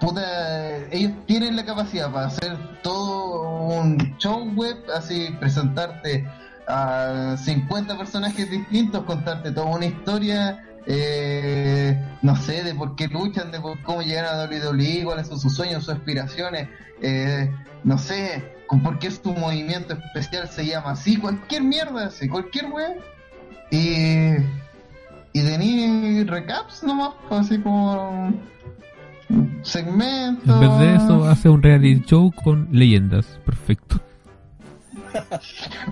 puta, ellos tienen la capacidad para hacer todo un show web, así presentarte a 50 personajes distintos, contarte toda una historia, eh, no sé, de por qué luchan, de por cómo llegaron a WWE, cuáles son sus sueños, sus aspiraciones, eh, no sé, con por qué su movimiento especial se llama así, cualquier mierda, así, cualquier web. Y, y tení recaps nomás, así como segmentos. En vez de eso, hace un reality show con leyendas. Perfecto.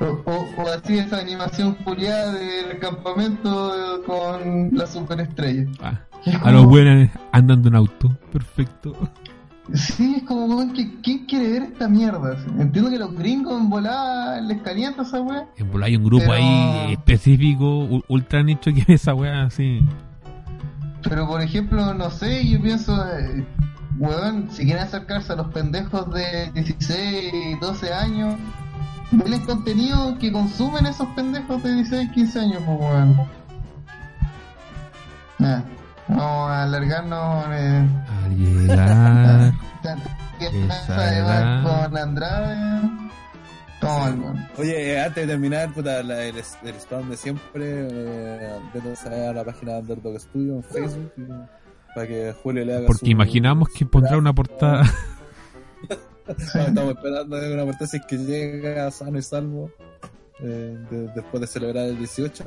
O, o- o así esa animación culiada del campamento con la superestrella. Ah, a los buenos andando en auto. Perfecto. Sí, es como, que ¿quién quiere ver esta mierda? Entiendo que los gringos en volada les calienta esa weá. En bola hay un grupo Pero- ahí específico, ultra nicho que ve esa weá así. Pero por ejemplo, no sé, yo pienso, eh, weón, si quieren acercarse a los pendejos de 16, 12 años, denles contenido que consumen esos pendejos de 16, 15 años, pues weón. Nah, vamos a alargarnos eh, Al llegar. pasa con Andrade. Toma, weón. Oye, eh, antes de terminar, puta, la- el, el spam de siempre, eh, vétanse a la página de Underdog Studio en Facebook y- para que Julio le haga Porque su- imaginamos que pondrá una portada. Estamos esperando una puerta si es que llega sano y salvo eh, de- después de celebrar el 18.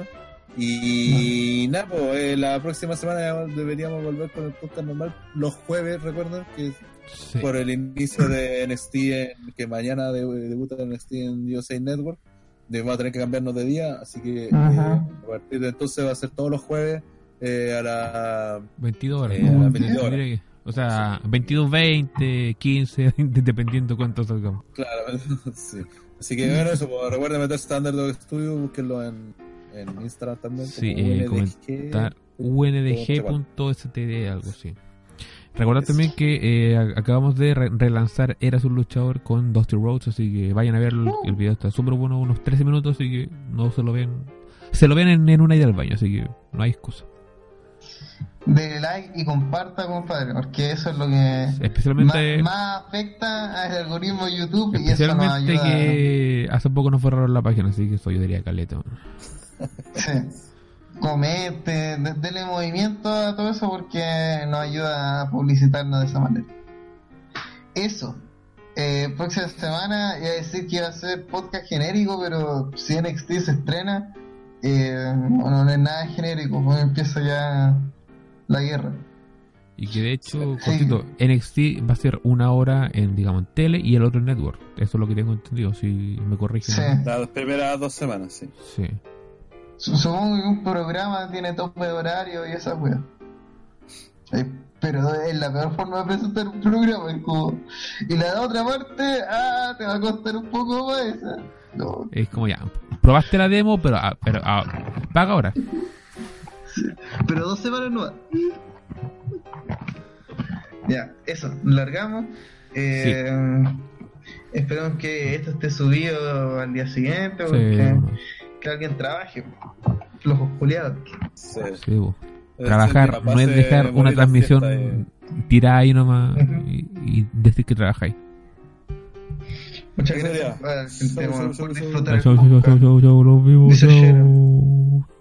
Y nada, pues eh, la próxima semana deberíamos volver con el podcast normal los jueves, recuerden que Sí. por el inicio de NXT, en- que mañana de- debuta NXT en USA Network. Vamos a tener que cambiarnos de día, así que eh, a partir de entonces va a ser todos los jueves eh, a la 22 horas. Eh, a las 22 horas. O sea, 22, 20, 15, dependiendo cuánto salgamos. Claro, sí. Así que bueno, eso, pues, recuerden meterse a Underdog Studio, búsquenlo en, en Instagram también. Sí, eh, UNDG. Está undg.std, algo así. Recordad también que eh, acabamos de re- relanzar Eras un luchador con Dusty Rhodes, así que vayan a ver el, video, está súper bueno, unos 13 minutos, así que no se lo ven. Se lo ven en, en una ida al baño, así que no hay excusa. Dele like y comparta, compadre, porque eso es lo que Especialmente, más, más afecta al algoritmo de YouTube y eso nos ayuda. que hace poco nos borraron la página, así que eso yo diría caleta. Sí. Comente, de- dele movimiento a todo eso porque nos ayuda a publicitarnos de esa manera. Eso. Eh, próxima semana iba a decir que iba a ser podcast genérico, pero si NXT se estrena, eh, bueno, no es nada genérico, pues empieza ya la guerra. Y que de hecho, Sí. cortito, NXT va a ser una hora en, digamos, en tele y el otro en network. Eso es lo que tengo entendido, si me corrigen. Sí. Las primeras dos semanas, sí. Sí. Su- Supongo que un programa tiene tope de horario y esa wea. Eh, pero es la peor forma de presentar un programa. Es como... Y la otra parte, ah, te va a costar un poco más esa. No, Es como ya, probaste la demo, pero, ah, pero ah, paga ahora. pero dos semanas no. Ya, eso, largamos. Eh, Esperemos que esto esté subido al día siguiente, Sí, porque que alguien trabaje. Flojos culiados. Sí. sí, bo. Debe Trabajar no es dejar una transmisión tirada ahí nomás y decir que trabajáis. Muchas gracias. Gente, bueno, disfrutar. Chao.